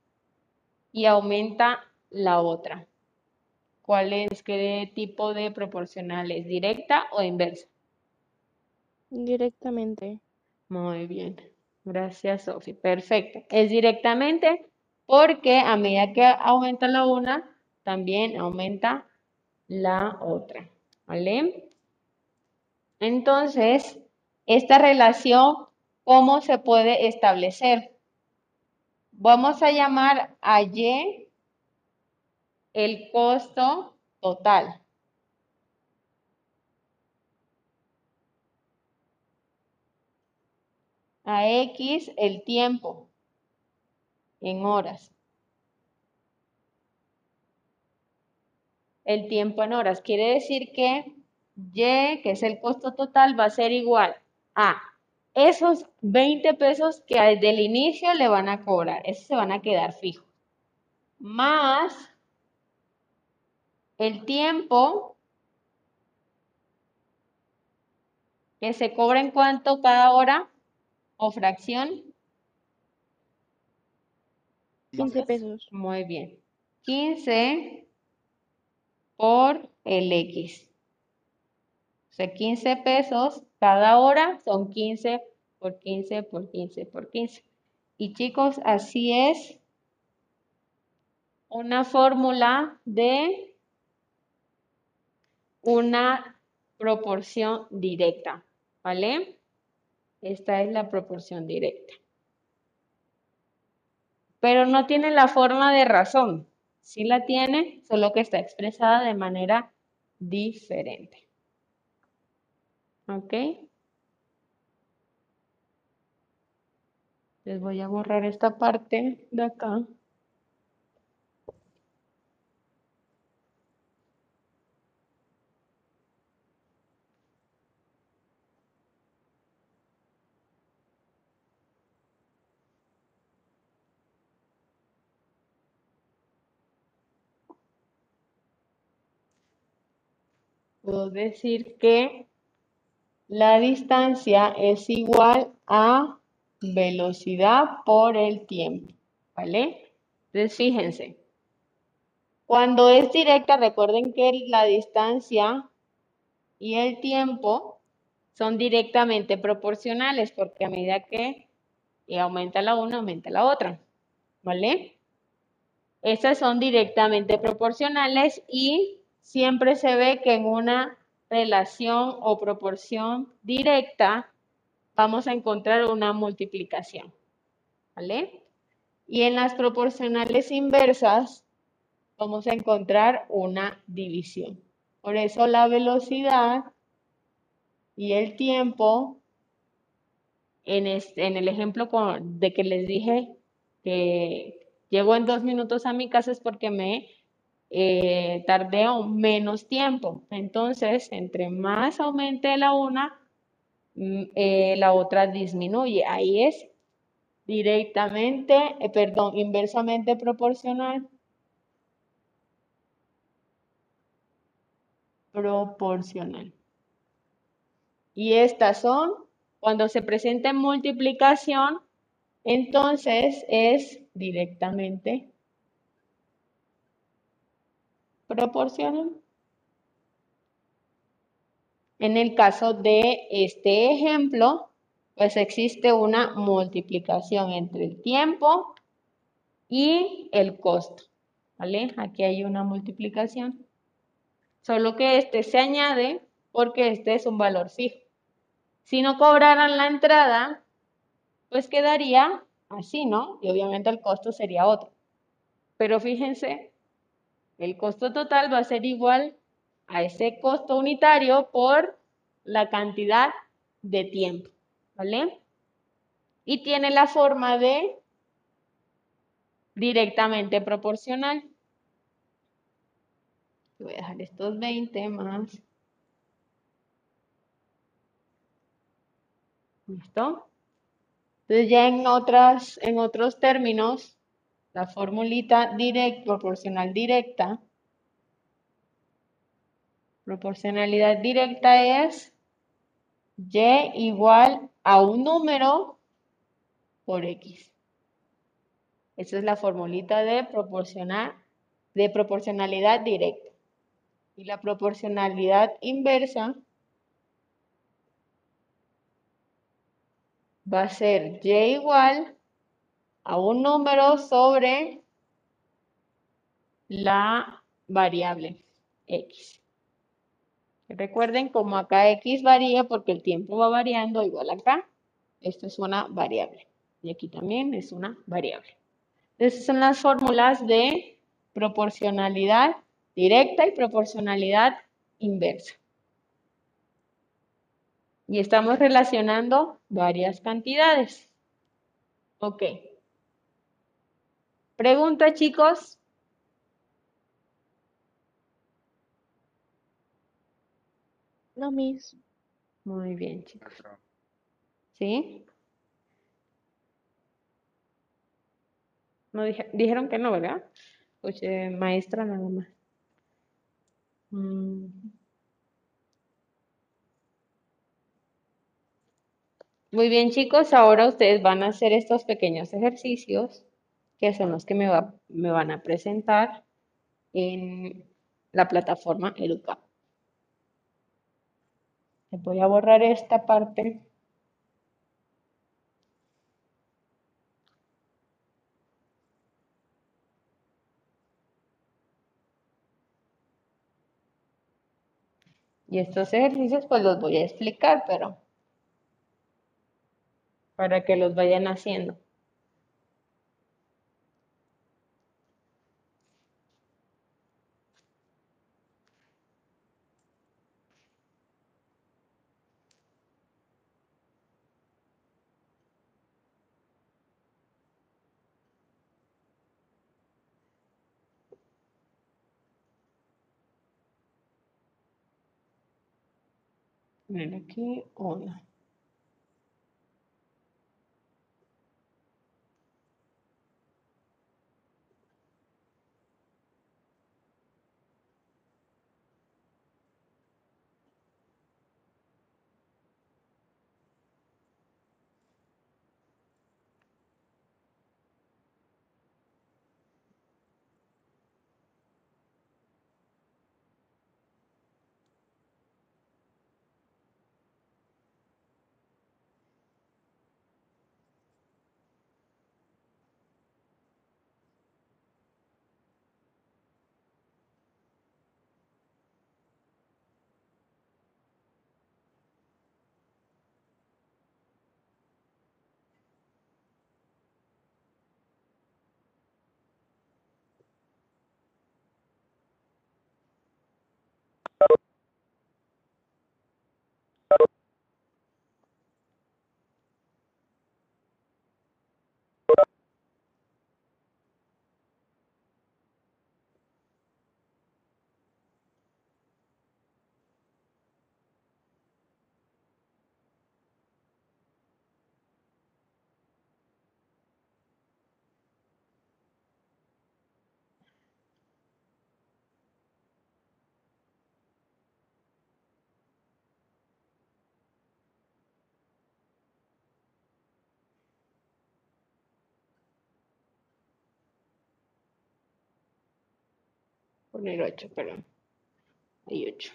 y aumenta la otra. ¿Cuál es? ¿Qué tipo de proporcional es? ¿Directa o inversa? Directamente. Muy bien. Gracias, Sofi. Perfecto. Es directamente porque a medida que aumenta la una, también aumenta la otra. ¿Vale? Entonces, esta relación, ¿cómo se puede establecer? Vamos a llamar a Y el costo total. A X el tiempo en horas. El tiempo en horas quiere decir que Y, que es el costo total, va a ser igual a esos 20 pesos que desde el inicio le van a cobrar, esos se van a quedar fijos. Más el tiempo que se cobra en cuánto cada hora o fracción. 15 pesos. Muy bien. 15 por el X. O sea, 15 pesos cada hora son 15 por 15 por 15 por 15. Y chicos, así es una fórmula de una proporción directa, ¿vale? Esta es la proporción directa. Pero no tiene la forma de razón. Sí la tiene, solo que está expresada de manera diferente. ¿Ok? Les voy a borrar esta parte de acá. Puedo decir que la distancia es igual a velocidad por el tiempo, ¿vale? Entonces, fíjense, cuando es directa, recuerden que la distancia y el tiempo son directamente proporcionales, porque a medida que aumenta la una, aumenta la otra, ¿vale? Estas son directamente proporcionales y siempre se ve que en una relación o proporción directa vamos a encontrar una multiplicación. ¿Vale? Y en las proporcionales inversas vamos a encontrar una división. Por eso la velocidad y el tiempo, en, el ejemplo de que les dije que llego en dos minutos a mi casa es porque me eh, tardé menos tiempo. Entonces, entre más aumente la una, mm, eh, la otra disminuye. Ahí es directamente, eh, perdón, inversamente proporcional. Proporcional. Y estas son, cuando se presenta en multiplicación, entonces es directamente proporcional. En el caso de este ejemplo, pues existe una multiplicación entre el tiempo y el costo. ¿Vale? Aquí hay una multiplicación. Solo que este se añade porque este es un valor fijo. Si no cobraran la entrada, pues quedaría así, ¿no? Y obviamente el costo sería otro. Pero fíjense el costo total va a ser igual a ese costo unitario por la cantidad de tiempo, ¿vale? Y tiene la forma de directamente proporcional. Voy a dejar estos 20 más. ¿Listo? Entonces ya en, otras, en otros términos, la formulita direct, proporcional directa. Proporcionalidad directa es y igual a un número por x. Esa es la formulita de, proporcional, de proporcionalidad directa. Y la proporcionalidad inversa va a ser y igual a un número sobre la variable x. Recuerden como acá x varía porque el tiempo va variando igual acá, esto es una variable y aquí también es una variable. Esas son las fórmulas de proporcionalidad directa y proporcionalidad inversa. Y estamos relacionando varias cantidades. Ok. Pregunta, chicos. No, mis. Muy bien, chicos. ¿Sí? No dije- dijeron que no, ¿verdad? Escuché maestra nada más. Mm. Muy bien, chicos, ahora ustedes van a hacer estos pequeños ejercicios que son los que me, va- me van a presentar en la plataforma Educa. Voy a borrar esta parte. Y estos ejercicios pues los voy a explicar, pero para que los vayan haciendo. Poner aquí uno. Poner 8, perdón. Hay 8.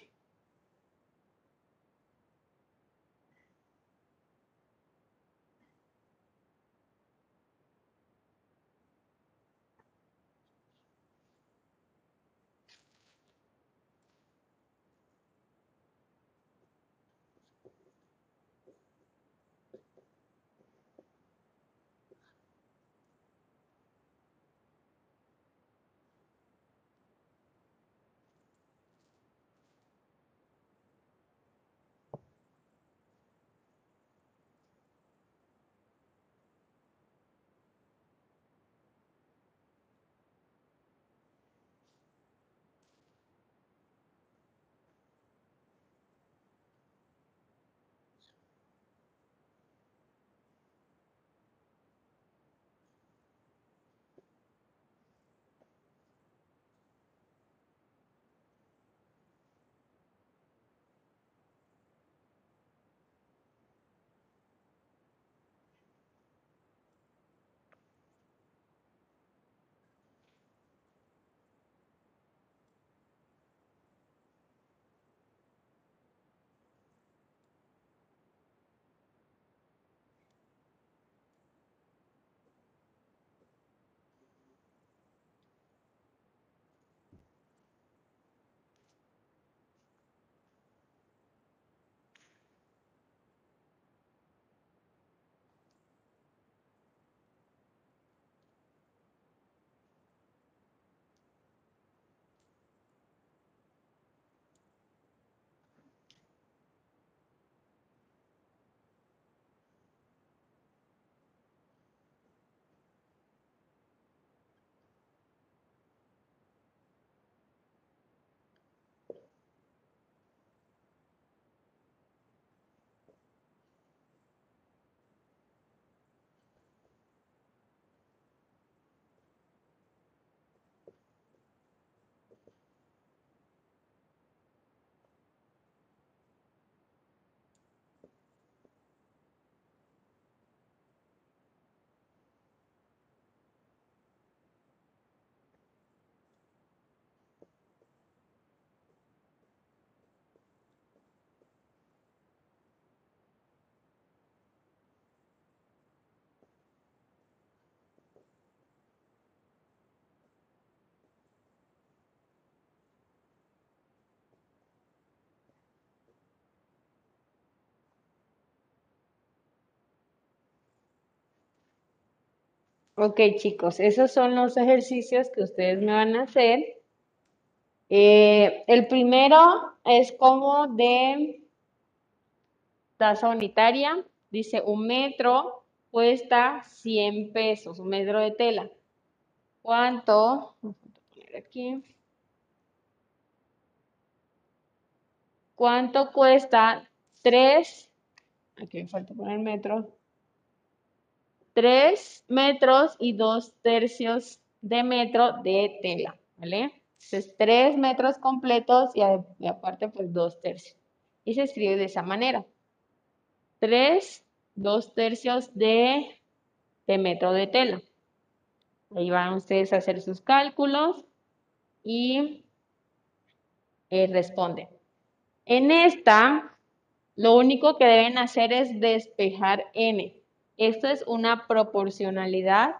Ok, chicos, esos son los ejercicios que ustedes me van a hacer. Eh, el primero es como de tasa unitaria. Dice un metro cuesta 100 pesos, un metro de tela. ¿Cuánto? Aquí. ¿Cuánto cuesta 3? Aquí me falta poner metro. 3 metros y 2 tercios de metro de tela, ¿vale? Entonces, 3 metros completos y, aparte, pues 2 tercios. Y se escribe de esa manera. 3, 2 tercios de, de metro de tela. Ahí van ustedes a hacer sus cálculos y eh, responden. En esta, lo único que deben hacer es despejar n. Esto es una proporcionalidad.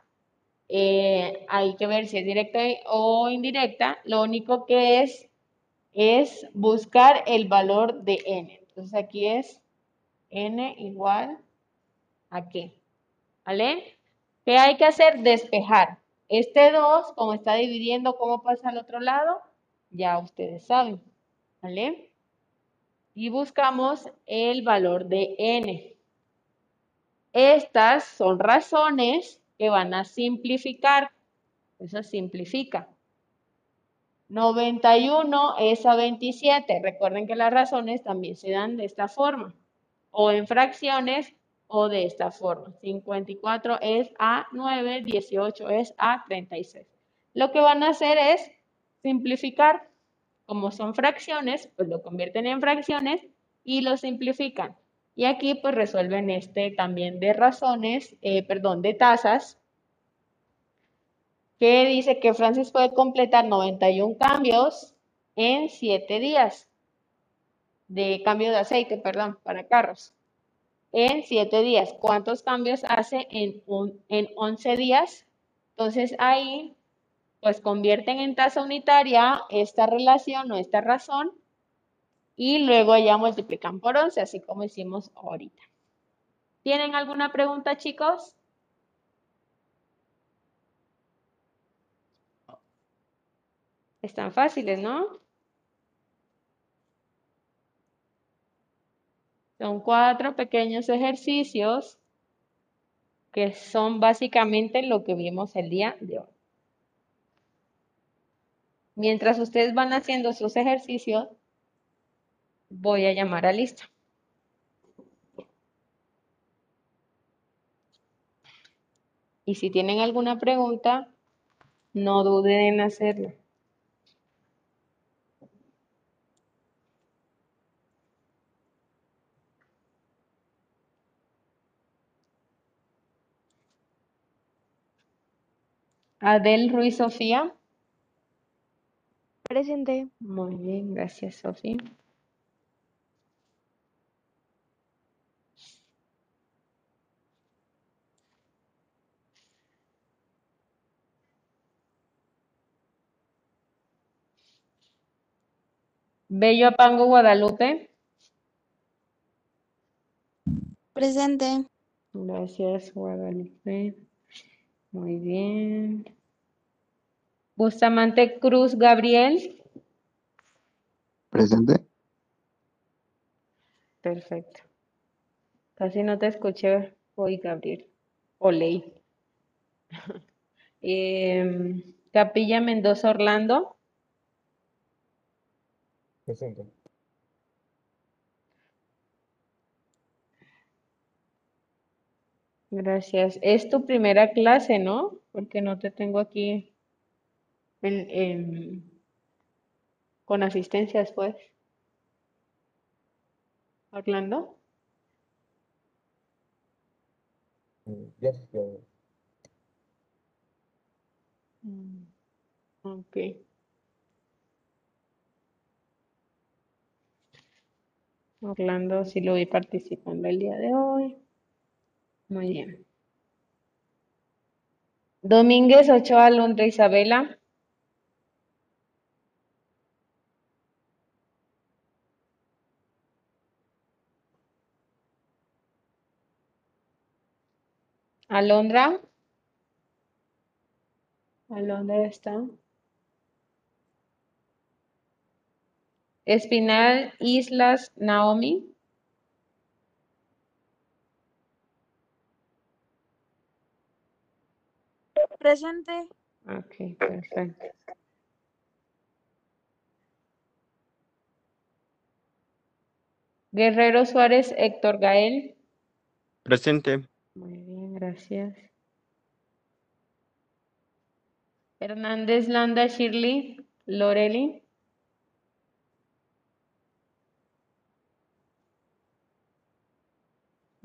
eh, hay que ver si es directa o indirecta. Lo único que es es buscar el valor de n. Entonces aquí es n igual a qué. ¿Vale? ¿Qué hay que hacer? Despejar. Este 2, como está dividiendo, ¿cómo pasa al otro lado? Ya ustedes saben. ¿Vale? Y buscamos el valor de n. Estas son razones que van a simplificar. Eso simplifica. 91 es a 27. Recuerden que las razones también se dan de esta forma. O en fracciones o de esta forma. 54 es a 9, 18 es a 36. Lo que van a hacer es simplificar. Como son fracciones, pues lo convierten en fracciones y lo simplifican. Y aquí pues resuelven este también de razones, eh, perdón, de tasas, que dice que Francis puede completar 91 cambios en 7 días de cambio de aceite, perdón, para carros. En 7 días. ¿Cuántos cambios hace en, un, en 11 días? Entonces ahí pues convierten en tasa unitaria esta relación o esta razón y luego ya multiplican por 11, así como hicimos ahorita. ¿Tienen alguna pregunta, chicos? Están fáciles, ¿no? Son cuatro pequeños ejercicios que son básicamente lo que vimos el día de hoy. Mientras ustedes van haciendo sus ejercicios, voy a llamar a lista. Y si tienen alguna pregunta, no duden en hacerlo. Adel Ruiz Sofía. Presente. Muy bien, gracias, Sofía. Bello Apango Guadalupe. Presente. Gracias, Guadalupe. Muy bien. Bustamante Cruz Gabriel. Presente. Perfecto. Casi no te escuché hoy, Gabriel. O leí. Em, Capilla Mendoza Orlando. Presente. Gracias. Es tu primera clase, ¿no? Porque no te tengo aquí en, en- con asistencia después. Orlando. Que- Mm, Ok. Orlando sí lo vi participando el día de hoy. Muy bien. Domínguez Ochoa Londra Isabela. Alondra. Alondra está. Espinal Islas Naomi. Presente. Ok, perfecto. Guerrero Suárez Héctor Gael. Presente. Muy bien, gracias. Hernández Landa Shirley Loreli.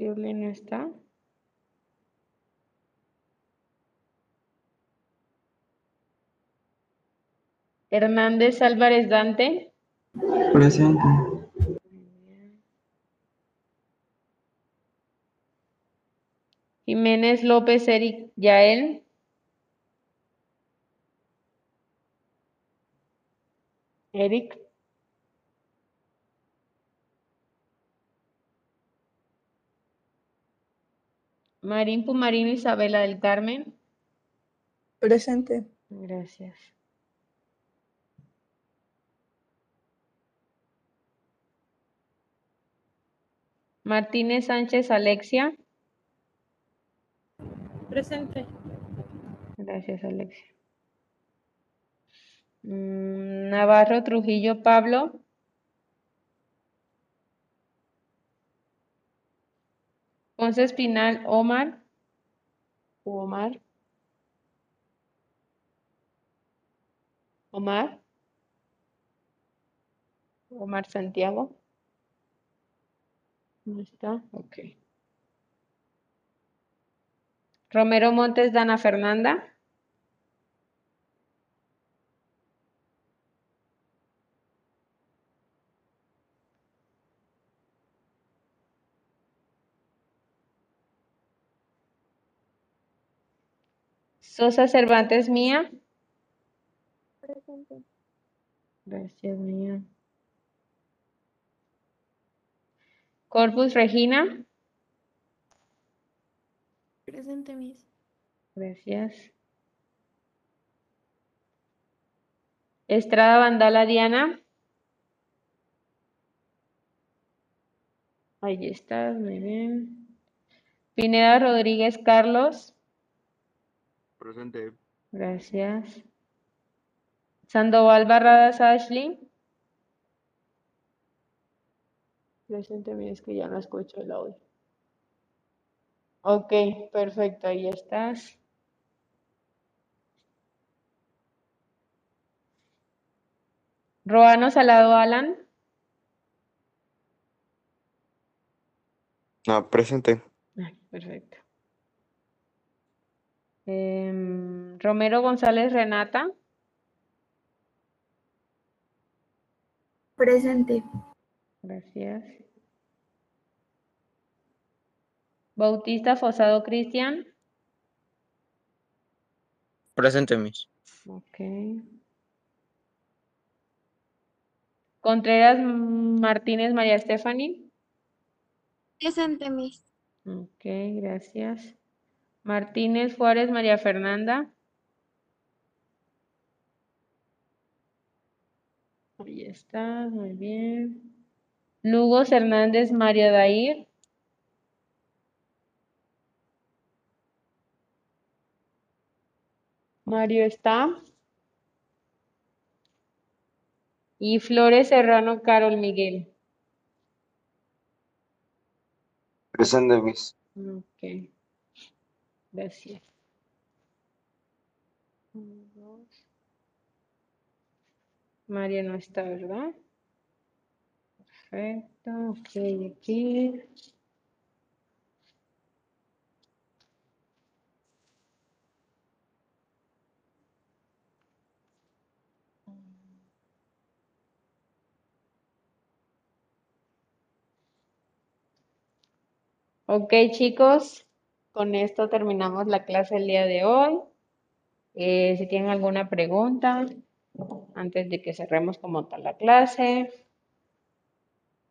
Shirley no está. Hernández Álvarez Dante. Presente. Jiménez López Eric Yael. Eric. Marín Pumarino Isabela del Carmen. Presente. Gracias. Martínez Sánchez Alexia. Presente. Gracias, Alexia. Mm, Navarro Trujillo Pablo. Ponce Espinal Omar. Omar. Omar. Omar Santiago. ¿No está? Ok. Romero Montes Dana Fernanda. Sosa Cervantes Mía. Presente. Gracias, Mía. Corpus Regina. Presente, Miss. Gracias. Estrada Vandala Diana. Ahí estás, muy bien. Pineda Rodríguez Carlos. Presente. Gracias. Sandoval Barradas Ashley. Presente, mira, es que ya no escucho el audio. Ok, perfecto, ahí estás. Roano Salado Alan. No, presente. Ah, perfecto. Em, Romero González Renata. Presente. Gracias. Bautista Fosado Cristian. Presente, Miss. Ok. Contreras Martínez María Stephanie. Presente, Miss. Ok, gracias. Martínez Juárez María Fernanda. Ahí está, muy bien. Lugos Hernández María Dair. Mario está. Y Flores Serrano Carol Miguel. Presente, Miss. Ok. Gracias. Uno, dos. María no está, ¿verdad? Perfecto. Ok, aquí. Ok, chicos, con esto terminamos la clase el día de hoy. Eh, si tienen alguna pregunta antes de que cerremos como tal la clase,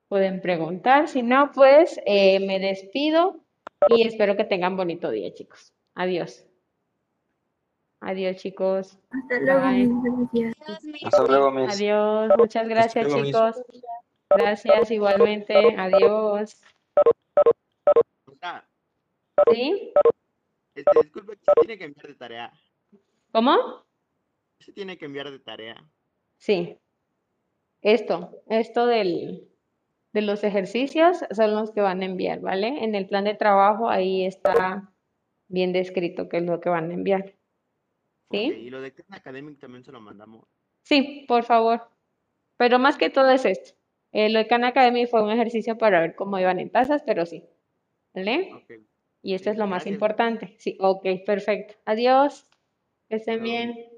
pueden preguntar. Si no, pues eh, me despido y espero que tengan bonito día, chicos. Adiós. Adiós, chicos. Hasta luego, Bye. Hasta luego, mis. Adiós. Muchas gracias, luego, mis. chicos. Gracias igualmente. Adiós. ¿Sí? este, disculpe, ¿qué se tiene que enviar de tarea? ¿Cómo? ¿Qué se tiene que enviar de tarea? Sí. Esto, esto del, de los ejercicios son los que van a enviar, ¿vale? En el plan de trabajo ahí está bien descrito qué es lo que van a enviar. ¿Sí? y lo de Khan Academic también se lo mandamos. Sí, por favor. Pero más que todo es esto. Eh, lo de Khan Academy fue un ejercicio para ver cómo iban en tasas, pero sí. ¿Vale? Ok. Y esto es lo más Gracias. importante. Sí, ok, perfecto. Adiós. Que estén bien.